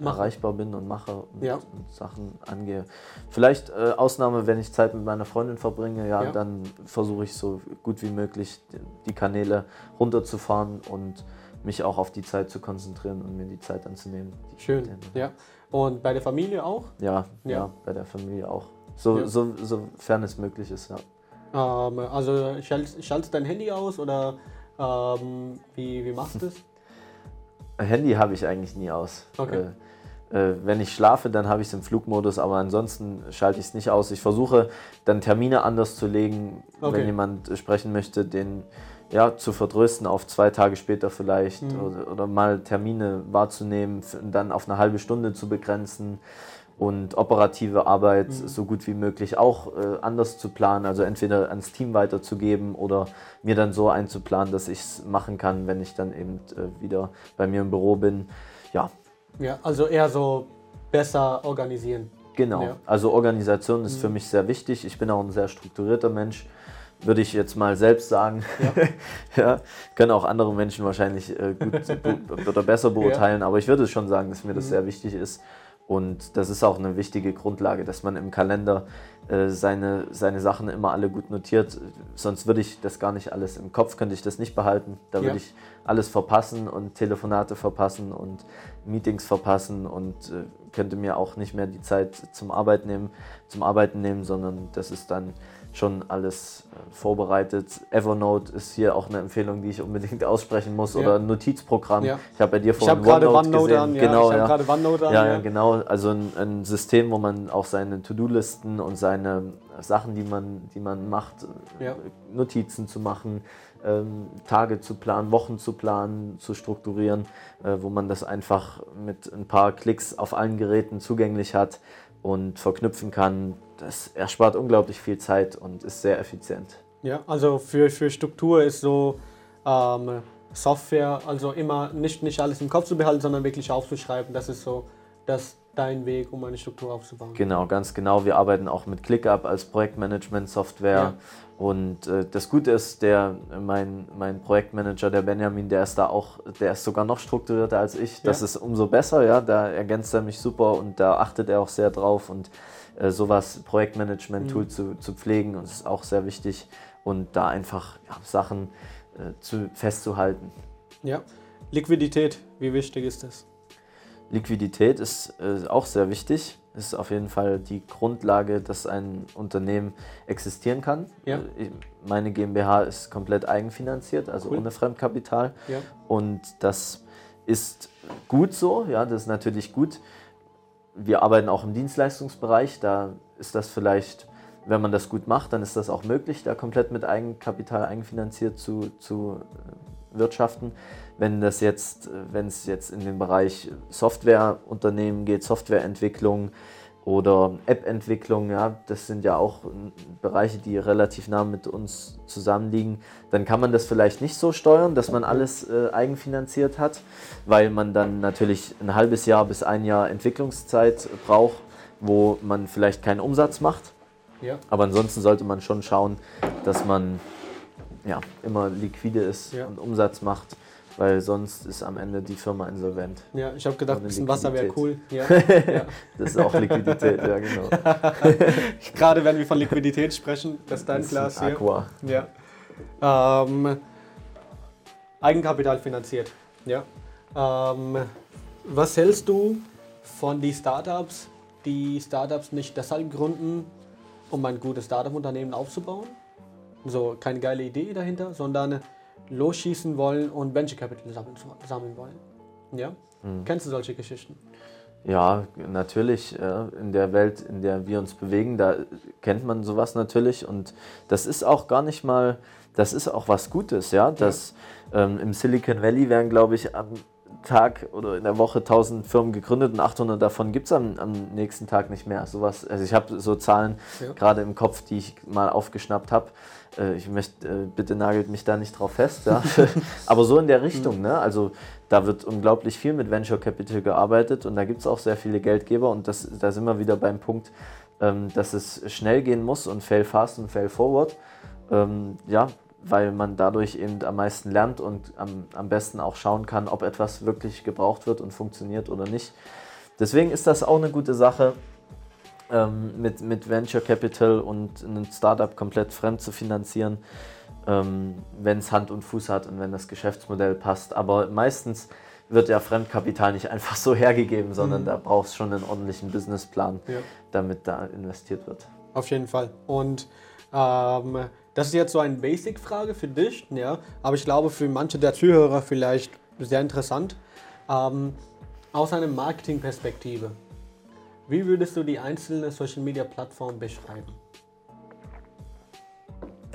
erreichbar bin und mache und, Ja. und Sachen angehe. Vielleicht äh, Ausnahme, wenn ich Zeit mit meiner Freundin verbringe, ja, Ja. dann versuche ich so gut wie möglich die- Kanäle runterzufahren und mich auch auf die Zeit zu konzentrieren und mir die Zeit anzunehmen. die- Schön, ja. Und bei der Familie auch? Ja, Ja. bei der Familie auch. So, Ja. so, sofern es möglich ist, ja. Ähm, also schaltest, schaltest dein Handy aus oder ähm, wie, wie machst du es? [LAUGHS] Handy habe ich eigentlich nie aus. Okay. Äh, äh, wenn ich schlafe, dann habe ich es im Flugmodus, aber ansonsten schalte ich es nicht aus. Ich versuche dann Termine anders zu legen, Okay. wenn jemand sprechen möchte, den ja, zu vertrösten auf zwei Tage später vielleicht Mhm. oder, oder mal Termine wahrzunehmen, dann auf eine halbe Stunde zu begrenzen und operative Arbeit Mhm. so gut wie möglich auch äh, anders zu planen, also entweder ans Team weiterzugeben oder mir dann so einzuplanen, dass ich es machen kann, wenn ich dann eben äh, wieder bei mir im Büro bin. Ja, Ja, also eher so besser organisieren. Genau. Ja. Mhm. Also Organisation ist für mich sehr wichtig. Ich bin auch ein sehr strukturierter Mensch, würde ich jetzt mal selbst sagen. Ja. [LAUGHS] können auch andere Menschen wahrscheinlich äh, gut [LAUGHS] oder besser beurteilen, aber ich würde schon sagen, dass mir Mhm. das sehr wichtig ist. Und das ist auch eine wichtige Grundlage, dass man im Kalender äh, seine, seine Sachen immer alle gut notiert. Sonst würde ich das gar nicht alles im Kopf, könnte ich das nicht behalten. Da würde Ja. ich alles verpassen und Telefonate verpassen und Meetings verpassen und äh, könnte mir auch nicht mehr die Zeit zum Arbeit nehmen, zum Arbeiten nehmen, sondern das ist dann schon alles äh, vorbereitet. Evernote ist hier auch eine Empfehlung, die ich unbedingt aussprechen muss Ja. oder ein Notizprogramm. Ja. Ich habe bei dir Ich vorhin gerade OneNote OneNote gesehen. an, ja. Genau, ich habe ja. gerade OneNote an. Ja, genau. Also ein, ein System, wo man auch seine To-Do-Listen und seine Sachen, die man, die man macht. Notizen zu machen, ähm, Tage zu planen, Wochen zu planen, zu strukturieren, äh, wo man das einfach mit ein paar Klicks auf allen Geräten zugänglich hat und verknüpfen kann. Das erspart unglaublich viel Zeit und ist sehr effizient. Ja, also für, für Struktur ist so ähm, Software, also immer nicht, nicht alles im Kopf zu behalten, sondern wirklich aufzuschreiben. Das ist so das dein Weg, um eine Struktur aufzubauen. Genau, ganz genau. Wir arbeiten auch mit ClickUp als Projektmanagement-Software. Ja. Und äh, das Gute ist, der, mein, mein Projektmanager, der Benjamin, der ist da auch, der ist sogar noch strukturierter als ich. Das ja. ist umso besser, ja. Da ergänzt er mich super und da achtet er auch sehr drauf. Und äh, sowas, Projektmanagement-Tool mhm. zu, zu pflegen, ist auch sehr wichtig. Und da einfach ja, Sachen äh, zu, festzuhalten. Ja. Liquidität, wie wichtig ist das? Liquidität ist äh, auch sehr wichtig. Ist auf jeden Fall die Grundlage, dass ein Unternehmen existieren kann. Ja. Äh, meine GmbH ist komplett eigenfinanziert, also cool. ohne Fremdkapital. Ja. Und das ist gut so. Ja, das ist natürlich gut. Wir arbeiten auch im Dienstleistungsbereich. Da ist das vielleicht, wenn man das gut macht, dann ist das auch möglich, da komplett mit Eigenkapital eigenfinanziert zu, zu äh, wirtschaften. Wenn das jetzt, wenn es jetzt in den Bereich Softwareunternehmen geht, Softwareentwicklung oder App-Entwicklung, ja, das sind ja auch Bereiche, die relativ nah mit uns zusammenliegen, dann kann man das vielleicht nicht so steuern, dass man alles äh, eigenfinanziert hat, weil man dann natürlich ein halbes Jahr bis ein Jahr Entwicklungszeit braucht, wo man vielleicht keinen Umsatz macht. Ja. Aber ansonsten sollte man schon schauen, dass man ja, immer liquide ist ja. und Umsatz macht weil sonst ist am Ende die Firma insolvent. Ja, ich habe gedacht, ein bisschen Wasser wäre cool. Ja, [LAUGHS] ja. das ist auch Liquidität, ja genau. [LAUGHS] Gerade wenn wir von Liquidität sprechen, das ist dein das Glas hier. Aqua. Ja. Ähm, Eigenkapital finanziert. Ja. Ähm, was hältst du von den Startups, die Startups nicht deshalb gründen, um ein gutes Startup-Unternehmen aufzubauen? So keine geile Idee dahinter, sondern losschießen wollen und Venture Capital sammeln, sammeln wollen. Ja? Mhm. Kennst du solche Geschichten? Ja, natürlich. In der Welt, in der wir uns bewegen, da kennt man sowas natürlich. Und das ist auch gar nicht mal, das ist auch was Gutes, ja. Das, ja. Ähm, Im Silicon Valley werden, glaube ich, am Tag oder in der Woche 1000 Firmen gegründet und 800 davon gibt es am, am, nächsten Tag nicht mehr. Sowas, also ich habe so Zahlen ja. gerade im Kopf, die ich mal aufgeschnappt habe. Äh, ich möchte, äh, bitte nagelt mich da nicht drauf fest, ja. [LAUGHS] aber so in der Richtung, ne? Also da wird unglaublich viel mit Venture Capital gearbeitet und da gibt es auch sehr viele Geldgeber und das, da sind wir wieder beim Punkt, ähm, dass es schnell gehen muss und fail fast und fail forward. Ähm, ja, weil man dadurch eben am meisten lernt und am, am besten auch schauen kann, ob etwas wirklich gebraucht wird und funktioniert oder nicht. Deswegen ist das auch eine gute Sache, ähm, mit, mit Venture Capital und ein Startup komplett fremd zu finanzieren, ähm, wenn es Hand und Fuß hat und wenn das Geschäftsmodell passt. Aber meistens wird ja Fremdkapital nicht einfach so hergegeben, sondern mhm. da braucht es schon einen ordentlichen Businessplan, ja. damit da investiert wird. Auf jeden Fall. Und ähm, das ist jetzt so eine Basic-Frage für dich, ja, aber ich glaube für manche der Zuhörer vielleicht sehr interessant. Ähm, aus einer Marketing-Perspektive, wie würdest du die einzelnen Social-Media-Plattformen beschreiben?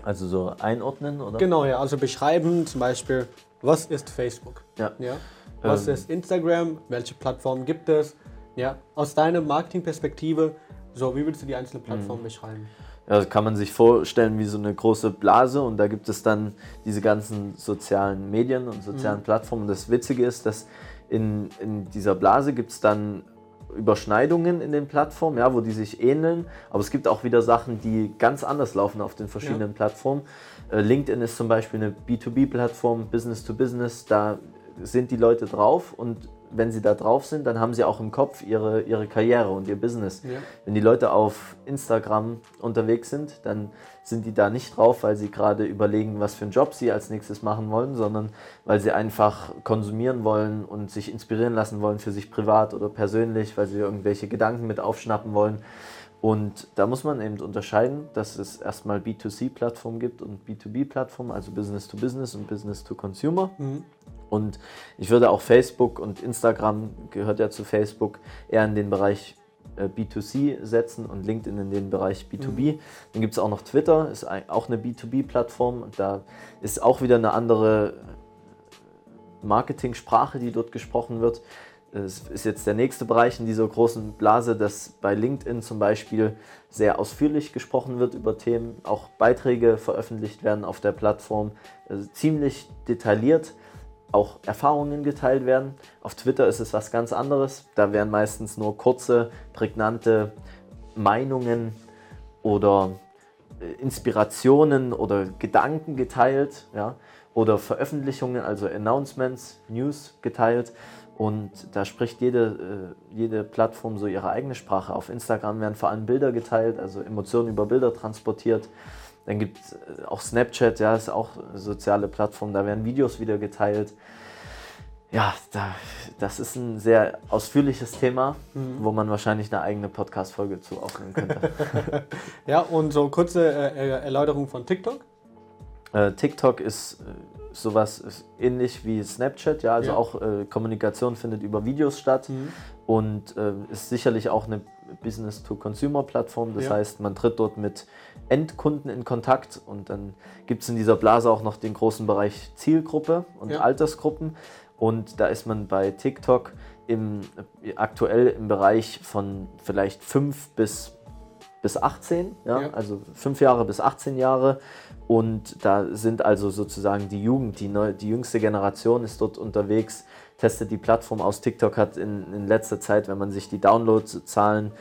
Also so einordnen, oder? Genau, ja, also beschreiben zum Beispiel, was ist Facebook? Ja. ja? Was ähm. ist Instagram? Welche Plattformen gibt es? Ja, aus deiner Marketing-Perspektive, so wie würdest du die einzelnen Plattformen mhm. beschreiben? ja, kann man sich vorstellen wie so eine große Blase und da gibt es dann diese ganzen sozialen Medien und sozialen mhm. Plattformen. Und das Witzige ist, dass in, in dieser Blase gibt es dann Überschneidungen in den Plattformen, ja, wo die sich ähneln, aber es gibt auch wieder Sachen, die ganz anders laufen auf den verschiedenen ja. Plattformen. Äh, LinkedIn ist zum Beispiel eine B2B-Plattform, Business to Business, da sind die Leute drauf und wenn sie da drauf sind, dann haben sie auch im Kopf ihre, ihre Karriere und ihr Business. Ja. Wenn die Leute auf Instagram unterwegs sind, dann sind die da nicht drauf, weil sie gerade überlegen, was für einen Job sie als nächstes machen wollen, sondern weil sie einfach konsumieren wollen und sich inspirieren lassen wollen für sich privat oder persönlich, weil sie irgendwelche Gedanken mit aufschnappen wollen. Und da muss man eben unterscheiden, dass es erstmal B2C-Plattformen gibt und B2B-Plattformen, also Business to Business und Business to Consumer. Mhm. Und ich würde auch Facebook und Instagram, gehört ja zu Facebook, eher in den Bereich B2C setzen und LinkedIn in den Bereich B2B. Mhm. Dann gibt es auch noch Twitter, ist auch eine B2B-Plattform. Da ist auch wieder eine andere Marketing-Sprache, die dort gesprochen wird. Es ist jetzt der nächste Bereich in dieser großen Blase, dass bei LinkedIn zum Beispiel sehr ausführlich gesprochen wird über Themen, auch Beiträge veröffentlicht werden auf der Plattform, also ziemlich detailliert auch Erfahrungen geteilt werden. Auf Twitter ist es was ganz anderes. Da werden meistens nur kurze, prägnante Meinungen oder äh, Inspirationen oder Gedanken geteilt, ja, oder Veröffentlichungen, also Announcements, News geteilt. Und da spricht jede, äh, jede Plattform so ihre eigene Sprache. Auf Instagram werden vor allem Bilder geteilt, also Emotionen über Bilder transportiert. Dann gibt es äh, auch Snapchat, ja, ist auch eine soziale Plattform, da werden Videos wieder geteilt. Ja, da, das ist ein sehr ausführliches Thema, mhm. wo man wahrscheinlich eine eigene Podcast-Folge zu aufnehmen könnte. [LAUGHS] ja, und so kurze äh, Erläuterung von TikTok. Äh, TikTok ist äh, sowas ist ähnlich wie Snapchat, ja, also ja. auch äh, Kommunikation findet über Videos statt mhm. und äh, ist sicherlich auch eine Business-to-Consumer-Plattform. Das ja. heißt, man tritt dort mit Endkunden in Kontakt und dann gibt es in dieser Blase auch noch den großen Bereich Zielgruppe und ja. Altersgruppen. Und da ist man bei TikTok im, aktuell im Bereich von vielleicht 5 bis, bis 18, ja? ja? also 5 Jahre bis 18 Jahre. Und da sind also sozusagen die Jugend, die, neu, die jüngste Generation ist dort unterwegs, testet die Plattform aus. TikTok hat in, in letzter Zeit, wenn man sich die Downloadzahlen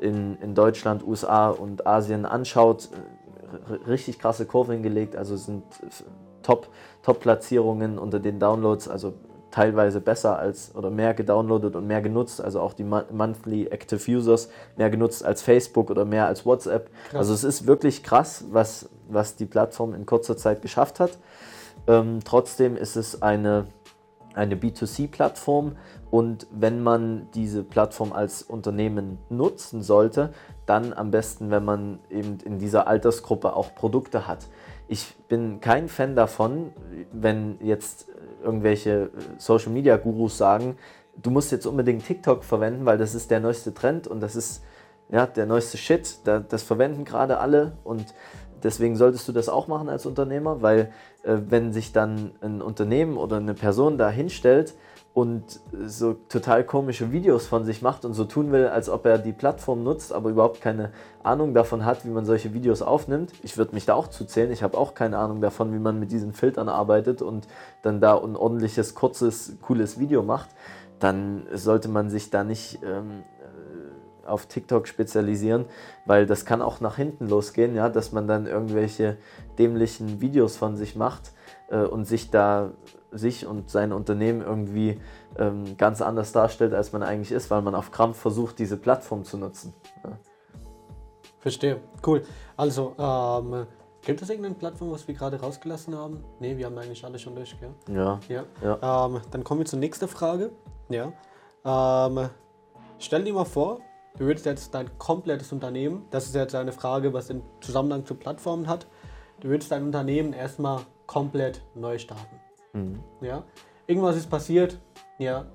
in, in Deutschland, USA und Asien anschaut, richtig krasse Kurve hingelegt. Also sind Top-Platzierungen Top unter den Downloads, also teilweise besser als oder mehr gedownloadet und mehr genutzt, also auch die Monthly Active Users mehr genutzt als Facebook oder mehr als WhatsApp. Krass. Also es ist wirklich krass, was, was die Plattform in kurzer Zeit geschafft hat. Ähm, trotzdem ist es eine, eine B2C-Plattform und wenn man diese Plattform als Unternehmen nutzen sollte, dann am besten, wenn man eben in dieser Altersgruppe auch Produkte hat. Ich bin kein Fan davon, wenn jetzt irgendwelche äh, Social Media Gurus sagen, du musst jetzt unbedingt TikTok verwenden, weil das ist der neueste Trend und das ist ja, der neueste Shit. das verwenden gerade alle und deswegen solltest du das auch machen als Unternehmer, weil wenn sich dann ein Unternehmen oder eine Person da hinstellt und so total komische Videos von sich macht und so tun will, als ob er die Plattform nutzt, aber überhaupt keine Ahnung davon hat, wie man solche Videos aufnimmt. Ich würde mich da auch zuzählen. Ich habe auch keine Ahnung davon, wie man mit diesen Filtern arbeitet und dann da ein ordentliches, kurzes, cooles Video macht. Dann sollte man sich da nicht ähm, äh, auf TikTok spezialisieren, weil das kann auch nach hinten losgehen, ja, dass man dann irgendwelche dämlichen Videos von sich macht äh, und sich da sich und sein Unternehmen irgendwie ähm, ganz anders darstellt, als man eigentlich ist, weil man auf Krampf versucht, diese Plattform zu nutzen. Ja. Verstehe, cool. Also, ähm, gibt es irgendeine Plattform, was wir gerade rausgelassen haben? Ne, wir haben eigentlich alle schon durch, gell? Ja. ja. ja. Ähm, dann kommen wir zur nächsten Frage. Ja. Ähm, stell dir mal vor, du würdest jetzt dein komplettes Unternehmen, das ist jetzt eine Frage, was den Zusammenhang zu Plattformen hat, du würdest dein Unternehmen erstmal komplett neu starten. Mhm. Ja? Irgendwas ist passiert, ja.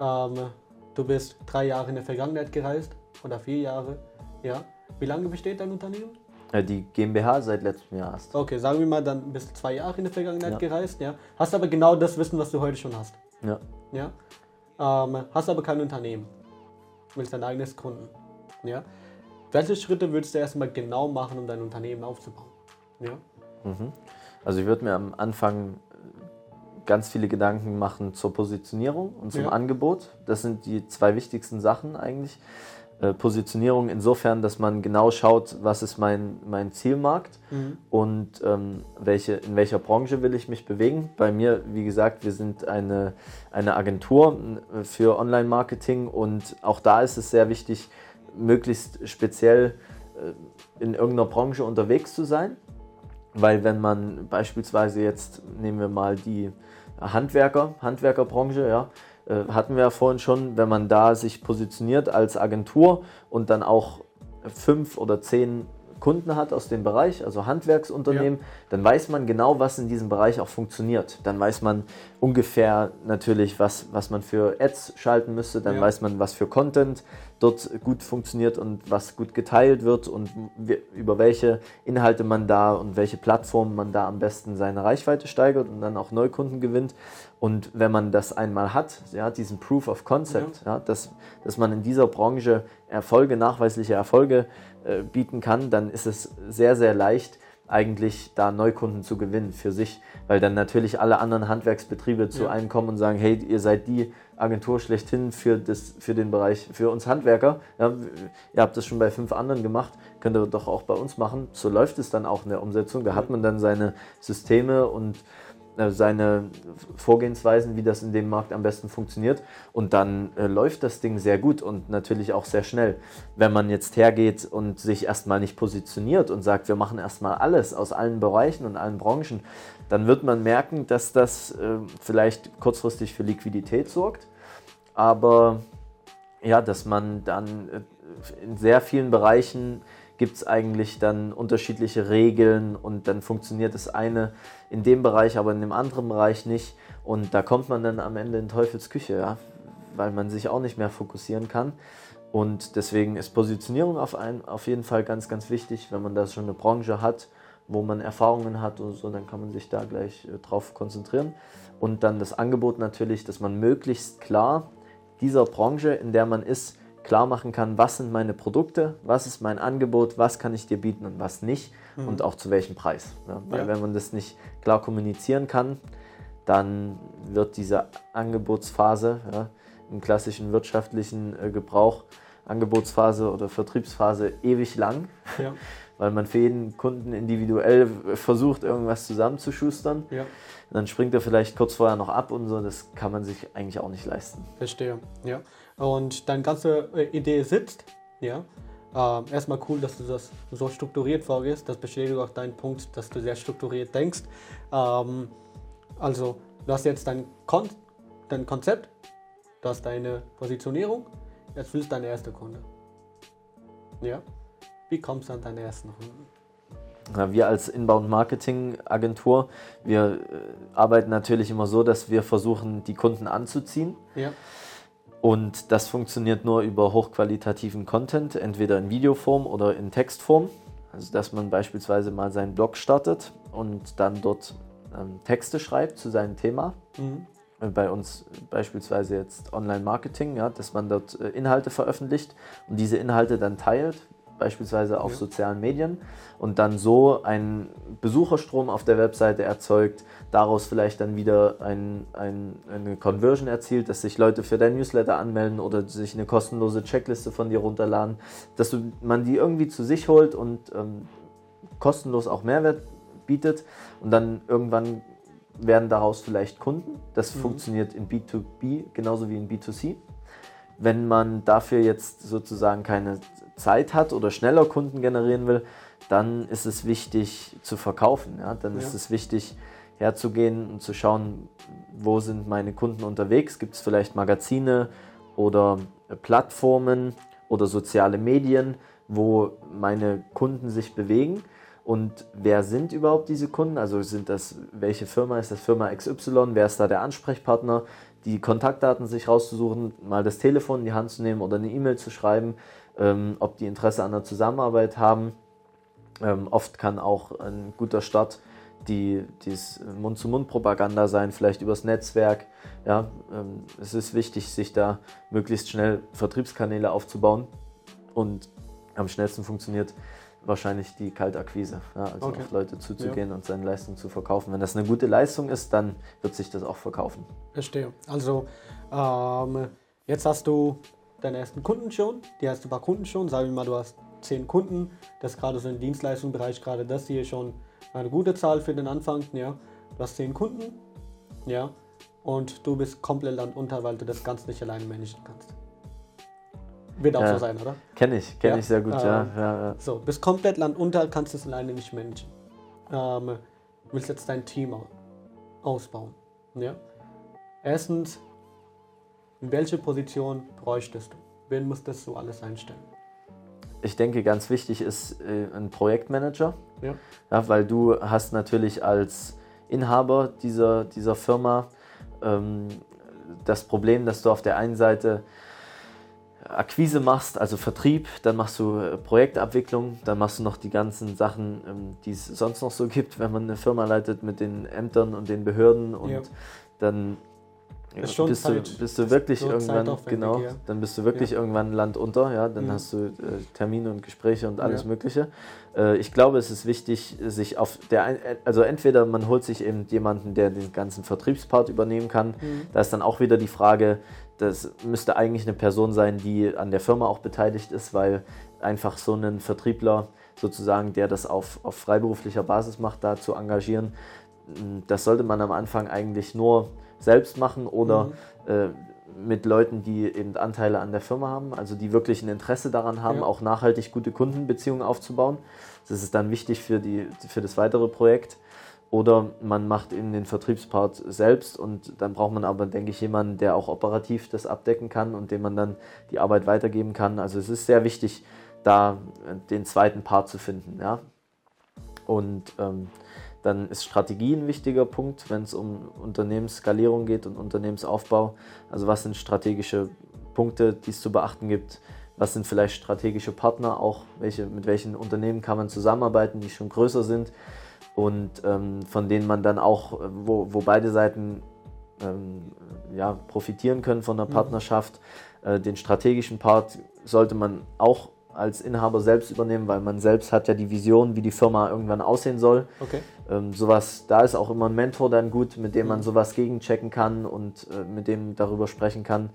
Ähm, du bist drei Jahre in der Vergangenheit gereist oder vier Jahre, ja. Wie lange besteht dein Unternehmen? Die GmbH seit letztem Jahr erst. Okay, sagen wir mal, dann bist du zwei Jahre in der Vergangenheit ja. gereist, ja. Hast aber genau das Wissen, was du heute schon hast. Ja. Ja. Ähm, hast aber kein Unternehmen. Willst dein eigenes Kunden. Ja. Welche Schritte würdest du erstmal genau machen, um dein Unternehmen aufzubauen? Ja. Mhm. Also ich würde mir am Anfang ganz viele Gedanken machen zur Positionierung und zum ja. Angebot. Das sind die zwei wichtigsten Sachen eigentlich. Äh, Positionierung insofern, dass man genau schaut, was ist mein, mein Zielmarkt mhm. und ähm, welche, in welcher Branche will ich mich bewegen. Bei mir, wie gesagt, wir sind eine, eine Agentur äh, für Online-Marketing und auch da ist es sehr wichtig, möglichst speziell äh, in irgendeiner Branche unterwegs zu sein. Weil wenn man beispielsweise jetzt, nehmen wir mal die Handwerker, Handwerkerbranche, ja, hatten wir ja vorhin schon, wenn man da sich positioniert als Agentur und dann auch fünf oder zehn Kunden hat aus dem Bereich, also Handwerksunternehmen, ja. dann weiß man genau, was in diesem Bereich auch funktioniert. Dann weiß man ungefähr natürlich, was, was man für Ads schalten müsste, dann ja. weiß man, was für Content dort gut funktioniert und was gut geteilt wird und über welche Inhalte man da und welche Plattformen man da am besten seine Reichweite steigert und dann auch Neukunden gewinnt. Und wenn man das einmal hat, ja, diesen Proof of Concept, ja. dass, dass man in dieser Branche Erfolge, nachweisliche Erfolge äh, bieten kann, dann ist es sehr, sehr leicht, eigentlich da Neukunden zu gewinnen für sich, weil dann natürlich alle anderen Handwerksbetriebe zu ja. einem kommen und sagen, hey, ihr seid die Agentur schlechthin für, das, für den Bereich, für uns Handwerker. Ja, ihr habt das schon bei fünf anderen gemacht, könnt ihr doch auch bei uns machen. So läuft es dann auch in der Umsetzung. Da hat man dann seine Systeme und seine Vorgehensweisen, wie das in dem Markt am besten funktioniert. Und dann äh, läuft das Ding sehr gut und natürlich auch sehr schnell. Wenn man jetzt hergeht und sich erstmal nicht positioniert und sagt, wir machen erstmal alles aus allen Bereichen und allen Branchen, dann wird man merken, dass das äh, vielleicht kurzfristig für Liquidität sorgt. Aber ja, dass man dann äh, in sehr vielen Bereichen gibt es eigentlich dann unterschiedliche Regeln und dann funktioniert das eine in dem Bereich, aber in dem anderen Bereich nicht. Und da kommt man dann am Ende in Teufels Küche, ja? weil man sich auch nicht mehr fokussieren kann. Und deswegen ist Positionierung auf, ein, auf jeden Fall ganz, ganz wichtig. Wenn man da schon eine Branche hat, wo man Erfahrungen hat und so, dann kann man sich da gleich äh, drauf konzentrieren. Und dann das Angebot natürlich, dass man möglichst klar dieser Branche, in der man ist, klar machen kann, was sind meine Produkte, was ist mein Angebot, was kann ich dir bieten und was nicht mhm. und auch zu welchem Preis. Ja, weil ja. wenn man das nicht klar kommunizieren kann, dann wird diese Angebotsphase ja, im klassischen wirtschaftlichen äh, Gebrauch, Angebotsphase oder Vertriebsphase ewig lang, [LAUGHS] weil man für jeden Kunden individuell versucht, irgendwas zusammenzuschustern. Dann springt er vielleicht kurz vorher noch ab und so, das kann man sich eigentlich auch nicht leisten. Verstehe, ja und deine ganze äh, Idee sitzt, ja, äh, erstmal cool, dass du das so strukturiert vorgehst. Das bestätigt auch deinen Punkt, dass du sehr strukturiert denkst. Ähm, also, du hast jetzt dein, Kon dein Konzept, du hast deine Positionierung, jetzt willst du deine erste Kunde. Ja? Wie kommst du an deine ersten Kunden? Wir als Inbound Marketing Agentur, wir äh, arbeiten natürlich immer so, dass wir versuchen, die Kunden anzuziehen. Ja. Und das funktioniert nur über hochqualitativen Content, entweder in Videoform oder in Textform. Also dass man beispielsweise mal seinen Blog startet und dann dort ähm, Texte schreibt zu seinem Thema. Mhm. Bei uns beispielsweise jetzt Online-Marketing, ja, dass man dort äh, Inhalte veröffentlicht und diese Inhalte dann teilt, beispielsweise auf ja. sozialen Medien und dann so einen Besucherstrom auf der Webseite erzeugt, daraus vielleicht dann wieder ein, ein, eine Conversion erzielt, dass sich Leute für dein Newsletter anmelden oder sich eine kostenlose Checkliste von dir runterladen, dass du, man die irgendwie zu sich holt und ähm, kostenlos auch Mehrwert bietet und dann irgendwann werden daraus vielleicht Kunden. Das mhm. funktioniert in B2B genauso wie in B2C. Wenn man dafür jetzt sozusagen keine Zeit hat oder schneller Kunden generieren will, dann ist es wichtig zu verkaufen. Ja? Dann ja. ist es wichtig herzugehen und zu schauen, wo sind meine Kunden unterwegs. Gibt es vielleicht Magazine oder Plattformen oder soziale Medien, wo meine Kunden sich bewegen. Und wer sind überhaupt diese Kunden? Also sind das, welche Firma ist das Firma XY? Wer ist da der Ansprechpartner? Die Kontaktdaten sich rauszusuchen, mal das Telefon in die Hand zu nehmen oder eine E-Mail zu schreiben ähm, ob die Interesse an der Zusammenarbeit haben. Ähm, oft kann auch ein guter Start die dieses Mund-zu-Mund-Propaganda sein, vielleicht übers Netzwerk. Ja, ähm, es ist wichtig, sich da möglichst schnell Vertriebskanäle aufzubauen und am schnellsten funktioniert wahrscheinlich die Kaltakquise, ja, also okay. auf Leute zuzugehen ja. und seine Leistung zu verkaufen. Wenn das eine gute Leistung ist, dann wird sich das auch verkaufen. Verstehe. Also ähm, jetzt hast du deine ersten Kunden schon, die hast du ein paar Kunden schon, sagen wir mal, du hast zehn Kunden, das ist gerade so im Dienstleistungsbereich, gerade das hier schon eine gute Zahl für den Anfang, ja. Du hast zehn Kunden, ja, und du bist komplett landunter, weil du das ganz nicht alleine managen kannst. Wird auch ja, so sein, oder? Kenne ich, kenne ja? ich sehr gut, ähm, ja, ja, So, bist komplett landunter, kannst es alleine nicht managen. Ähm, willst jetzt dein Team ausbauen, ja. Erstens, welche Position bräuchtest du? Wen musstest du alles einstellen? ich denke, ganz wichtig ist äh, ein Projektmanager. Ja. Ja, weil du hast natürlich als Inhaber dieser, dieser Firma ähm, das Problem, dass du auf der einen Seite Akquise machst, also Vertrieb, dann machst du äh, Projektabwicklung, dann machst du noch die ganzen Sachen, ähm, die es sonst noch so gibt, wenn man eine Firma leitet mit den Ämtern und den Behörden und Ja. dann Ist schon bist, Zeit. du, bist du wirklich irgendwann, genau, ja. dann bist du wirklich irgendwann Land unter, ja, dann Mhm. hast du äh, Termine und Gespräche und alles Ja. Mögliche. Äh, ich glaube, es ist wichtig, sich auf der, ein- also entweder man holt sich eben jemanden, der den ganzen Vertriebspart übernehmen kann. Mhm. Da ist dann auch wieder die Frage, das müsste eigentlich eine Person sein, die an der Firma auch beteiligt ist, weil einfach so einen Vertriebler sozusagen, der das auf, auf freiberuflicher Basis macht, da zu engagieren, das sollte man am Anfang eigentlich nur selbst machen oder Mhm. äh, mit Leuten, die eben Anteile an der Firma haben, also die wirklich ein Interesse daran haben, Ja. auch nachhaltig gute Kundenbeziehungen aufzubauen. Das ist dann wichtig für, die, für das weitere Projekt. Oder man macht eben den Vertriebspart selbst und dann braucht man aber, denke ich, jemanden, der auch operativ das abdecken kann und dem man dann die Arbeit weitergeben kann. Also es ist sehr wichtig, da den zweiten Part zu finden. Ja? Und ähm, dann ist Strategie ein wichtiger Punkt, wenn es um Unternehmensskalierung geht und Unternehmensaufbau. Also was sind strategische Punkte, die es zu beachten gibt? Was sind vielleicht strategische Partner auch? Welche, mit welchen Unternehmen kann man zusammenarbeiten, die schon größer sind und ähm, von denen man dann auch, wo, wo beide Seiten ähm, ja, profitieren können von der Partnerschaft. Äh, den strategischen Part sollte man auch als Inhaber selbst übernehmen, weil man selbst hat ja die Vision, wie die Firma irgendwann aussehen soll. Okay. Ähm, sowas, da ist auch immer ein Mentor dann gut, mit dem man sowas gegenchecken kann und äh, mit dem darüber sprechen kann.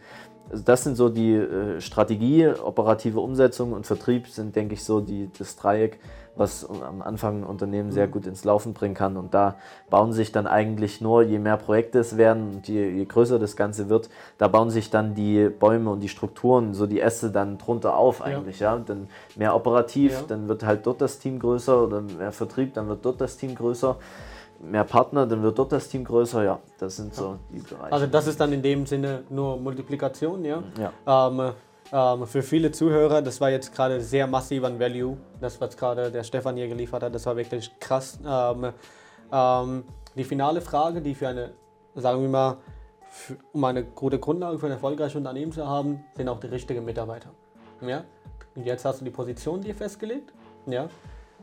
Also das sind so die äh, Strategie, operative Umsetzung und Vertrieb sind, denke ich, so die, das Dreieck, was am Anfang ein Unternehmen sehr gut ins Laufen bringen kann. Und da bauen sich dann eigentlich nur, je mehr Projekte es werden und je, je größer das Ganze wird, da bauen sich dann die Bäume und die Strukturen, so die Äste dann drunter auf eigentlich. Ja. Dann mehr operativ, Ja. dann wird halt dort das Team größer oder mehr Vertrieb, dann wird dort das Team größer. Mehr Partner, dann wird dort das Team größer. Ja, das sind so die Bereiche. Also das ist dann in dem Sinne nur Multiplikation, ja. ja. Ähm, ähm, für viele Zuhörer, das war jetzt gerade sehr massiv an Value, das was gerade der Stefan hier geliefert hat, das war wirklich krass. Ähm, ähm, die finale Frage, die für eine, sagen wir mal, für, um eine gute Grundlage für ein erfolgreiches Unternehmen zu haben, sind auch die richtigen Mitarbeiter. Ja? Und jetzt hast du die Position dir festgelegt, ja?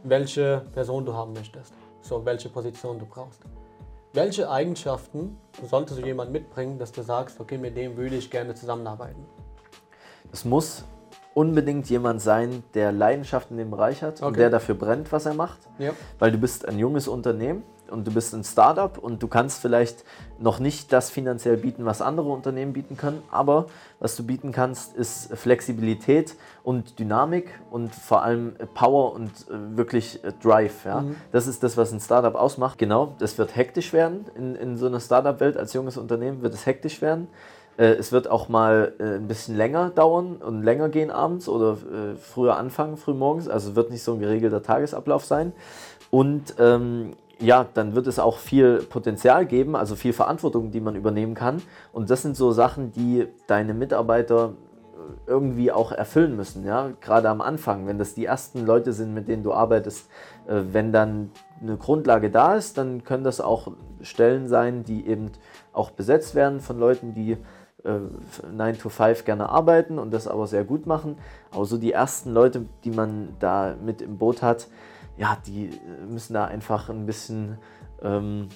welche Person du haben möchtest, so welche Position du brauchst. Welche Eigenschaften sollte so jemand mitbringen, dass du sagst, okay, mit dem würde ich gerne zusammenarbeiten? Es muss unbedingt jemand sein, der Leidenschaft in dem Bereich hat und Okay. der dafür brennt, was er macht. Ja. Weil du bist ein junges Unternehmen und du bist ein Startup und du kannst vielleicht noch nicht das finanziell bieten, was andere Unternehmen bieten können, aber was du bieten kannst, ist Flexibilität und Dynamik und vor allem Power und äh, wirklich äh, Drive. Ja? Das ist das, was ein Startup ausmacht. Genau, das wird hektisch werden in, in so einer Startup-Welt. Als junges Unternehmen wird es hektisch werden. Äh, Es wird auch mal äh, ein bisschen länger dauern und länger gehen abends oder äh, früher anfangen, früh morgens. Also wird nicht so ein geregelter Tagesablauf sein. Und ähm, ja, dann wird es auch viel Potenzial geben, also viel Verantwortung, die man übernehmen kann. Und das sind so Sachen, die deine Mitarbeiter äh, irgendwie auch erfüllen müssen. Ja? Gerade am Anfang, wenn das die ersten Leute sind, mit denen du arbeitest, äh, wenn dann eine Grundlage da ist, dann können das auch Stellen sein, die eben auch besetzt werden von Leuten, die äh, 9 to 5 gerne arbeiten und das aber sehr gut machen. Aber so die ersten Leute, die man da mit im Boot hat, ja, die äh, müssen da einfach ein bisschen ähm,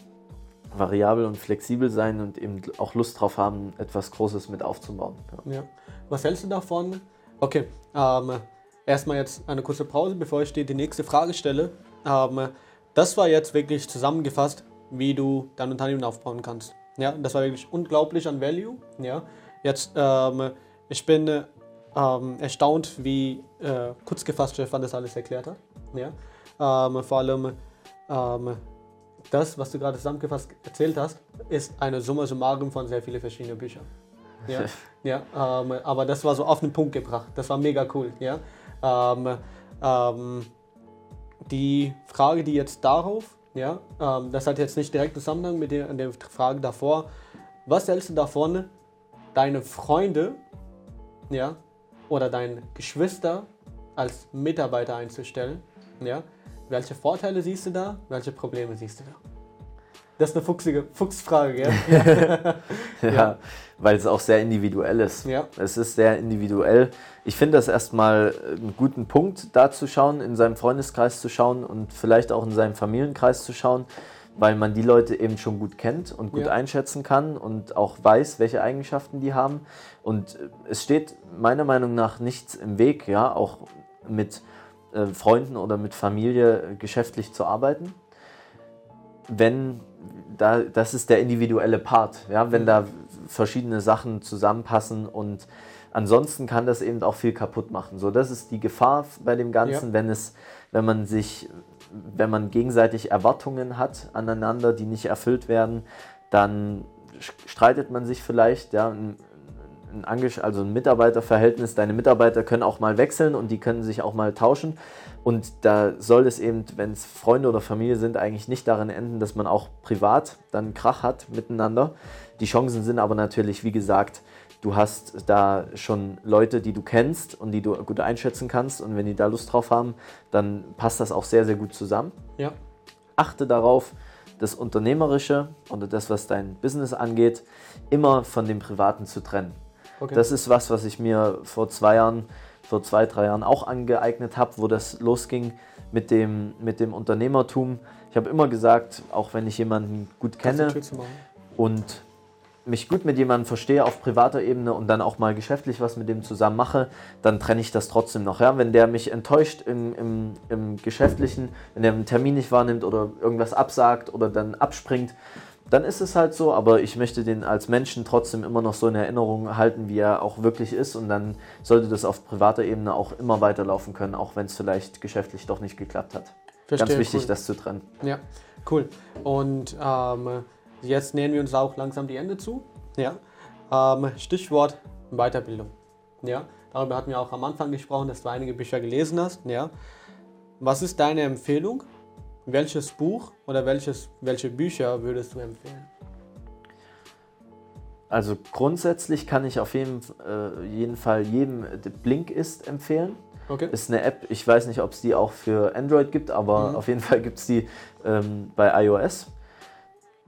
variabel und flexibel sein und eben auch Lust drauf haben, etwas Großes mit aufzubauen. Ja. Ja. Was hältst du davon? Okay, ähm, erstmal jetzt eine kurze Pause, bevor ich dir die nächste Frage stelle. Ähm, das war jetzt wirklich zusammengefasst, wie du dein Unternehmen aufbauen kannst. Ja, das war wirklich unglaublich an Value. Ja, jetzt, ähm, ich bin äh, ähm, erstaunt, wie äh, kurz gefasst Stefan das alles erklärt hat. Ja, ähm, vor allem ähm, das, was du gerade zusammengefasst erzählt hast, ist eine Summa summarum von sehr vielen verschiedenen Büchern. Ja, [LAUGHS] ja ähm, aber das war so auf den Punkt gebracht. Das war mega cool. Ja, ähm, die Frage, die jetzt darauf, ja, ähm, das hat jetzt nicht direkt Zusammenhang mit der, der Frage davor. Was hältst du davon, deine Freunde, ja, oder deine Geschwister als Mitarbeiter einzustellen, ja, welche Vorteile siehst du da, welche Probleme siehst du da? Das ist eine fuchsige Fuchsfrage, gell? [LAUGHS] ja, ja, weil es auch sehr individuell ist. Ja. Es ist sehr individuell. Ich finde das erstmal einen guten Punkt, da zu schauen, in seinem Freundeskreis zu schauen und vielleicht auch in seinem Familienkreis zu schauen, weil man die Leute eben schon gut kennt und gut ja. einschätzen kann und auch weiß, welche Eigenschaften die haben. Und es steht meiner Meinung nach nichts im Weg, ja, auch mit äh, Freunden oder mit Familie geschäftlich zu arbeiten. Wenn da, das ist der individuelle Part, ja, wenn da verschiedene Sachen zusammenpassen und ansonsten kann das eben auch viel kaputt machen. So, das ist die Gefahr bei dem Ganzen, ja. wenn es, wenn man sich, wenn man gegenseitig Erwartungen hat aneinander, die nicht erfüllt werden, dann streitet man sich vielleicht, ja, ein, ein, also ein Mitarbeiterverhältnis, deine Mitarbeiter können auch mal wechseln und die können sich auch mal tauschen. Und da soll es eben, wenn es Freunde oder Familie sind, eigentlich nicht darin enden, dass man auch privat dann Krach hat miteinander. Die Chancen sind aber natürlich, wie gesagt, du hast da schon Leute, die du kennst und die du gut einschätzen kannst. Und wenn die da Lust drauf haben, dann passt das auch sehr, sehr gut zusammen. Ja. Achte darauf, das Unternehmerische oder das, was dein Business angeht, immer von dem Privaten zu trennen. Okay. Das ist was, was ich mir vor zwei Jahren vor zwei, drei Jahren auch angeeignet habe, wo das losging mit dem, mit dem Unternehmertum. Ich habe immer gesagt, auch wenn ich jemanden gut kenne und mich gut mit jemandem verstehe auf privater Ebene und dann auch mal geschäftlich was mit dem zusammen mache, dann trenne ich das trotzdem noch. Ja? Wenn der mich enttäuscht im, im, im Geschäftlichen, wenn der einen Termin nicht wahrnimmt oder irgendwas absagt oder dann abspringt, dann ist es halt so, aber ich möchte den als Menschen trotzdem immer noch so in Erinnerung halten, wie er auch wirklich ist und dann sollte das auf privater Ebene auch immer weiterlaufen können, auch wenn es vielleicht geschäftlich doch nicht geklappt hat. Verstehe, Ganz wichtig, cool. das zu trennen. Ja, cool. Und ähm, jetzt nähern wir uns auch langsam die Ende zu. Ja. Ähm, Stichwort Weiterbildung. Ja, darüber hatten wir auch am Anfang gesprochen, dass du einige Bücher gelesen hast. Ja. Was ist deine Empfehlung welches Buch oder welches, welche Bücher würdest du empfehlen? Also grundsätzlich kann ich auf jeden, äh, jeden Fall jedem Blinkist empfehlen. Okay. Ist eine App, ich weiß nicht, ob es die auch für Android gibt, aber mhm. auf jeden Fall gibt es die ähm, bei iOS.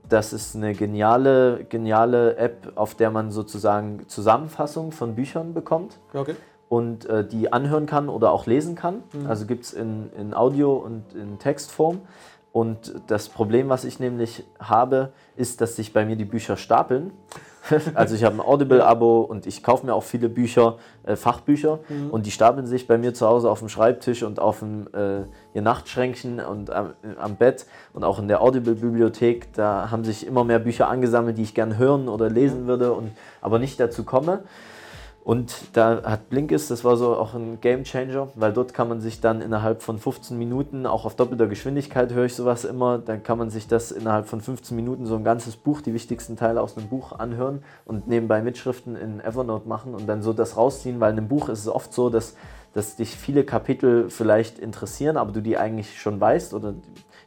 Das ist eine geniale, geniale App, auf der man sozusagen Zusammenfassungen von Büchern bekommt. Okay und äh, die anhören kann oder auch lesen kann. Mhm. Also gibt es in, in Audio und in Textform. Und das Problem, was ich nämlich habe, ist, dass sich bei mir die Bücher stapeln. [LAUGHS] also ich habe ein Audible-Abo und ich kaufe mir auch viele Bücher, äh, Fachbücher mhm. und die stapeln sich bei mir zu Hause auf dem Schreibtisch und auf dem äh, Nachtschränkchen und am, am Bett und auch in der Audible-Bibliothek. Da haben sich immer mehr Bücher angesammelt, die ich gerne hören oder lesen mhm. würde, und, aber nicht dazu komme. Und da hat Blinkist, das war so auch ein Game Changer, weil dort kann man sich dann innerhalb von 15 Minuten, auch auf doppelter Geschwindigkeit höre ich sowas immer, dann kann man sich das innerhalb von 15 Minuten so ein ganzes Buch, die wichtigsten Teile aus einem Buch anhören und nebenbei Mitschriften in Evernote machen und dann so das rausziehen, weil in einem Buch ist es oft so, dass, dass dich viele Kapitel vielleicht interessieren, aber du die eigentlich schon weißt oder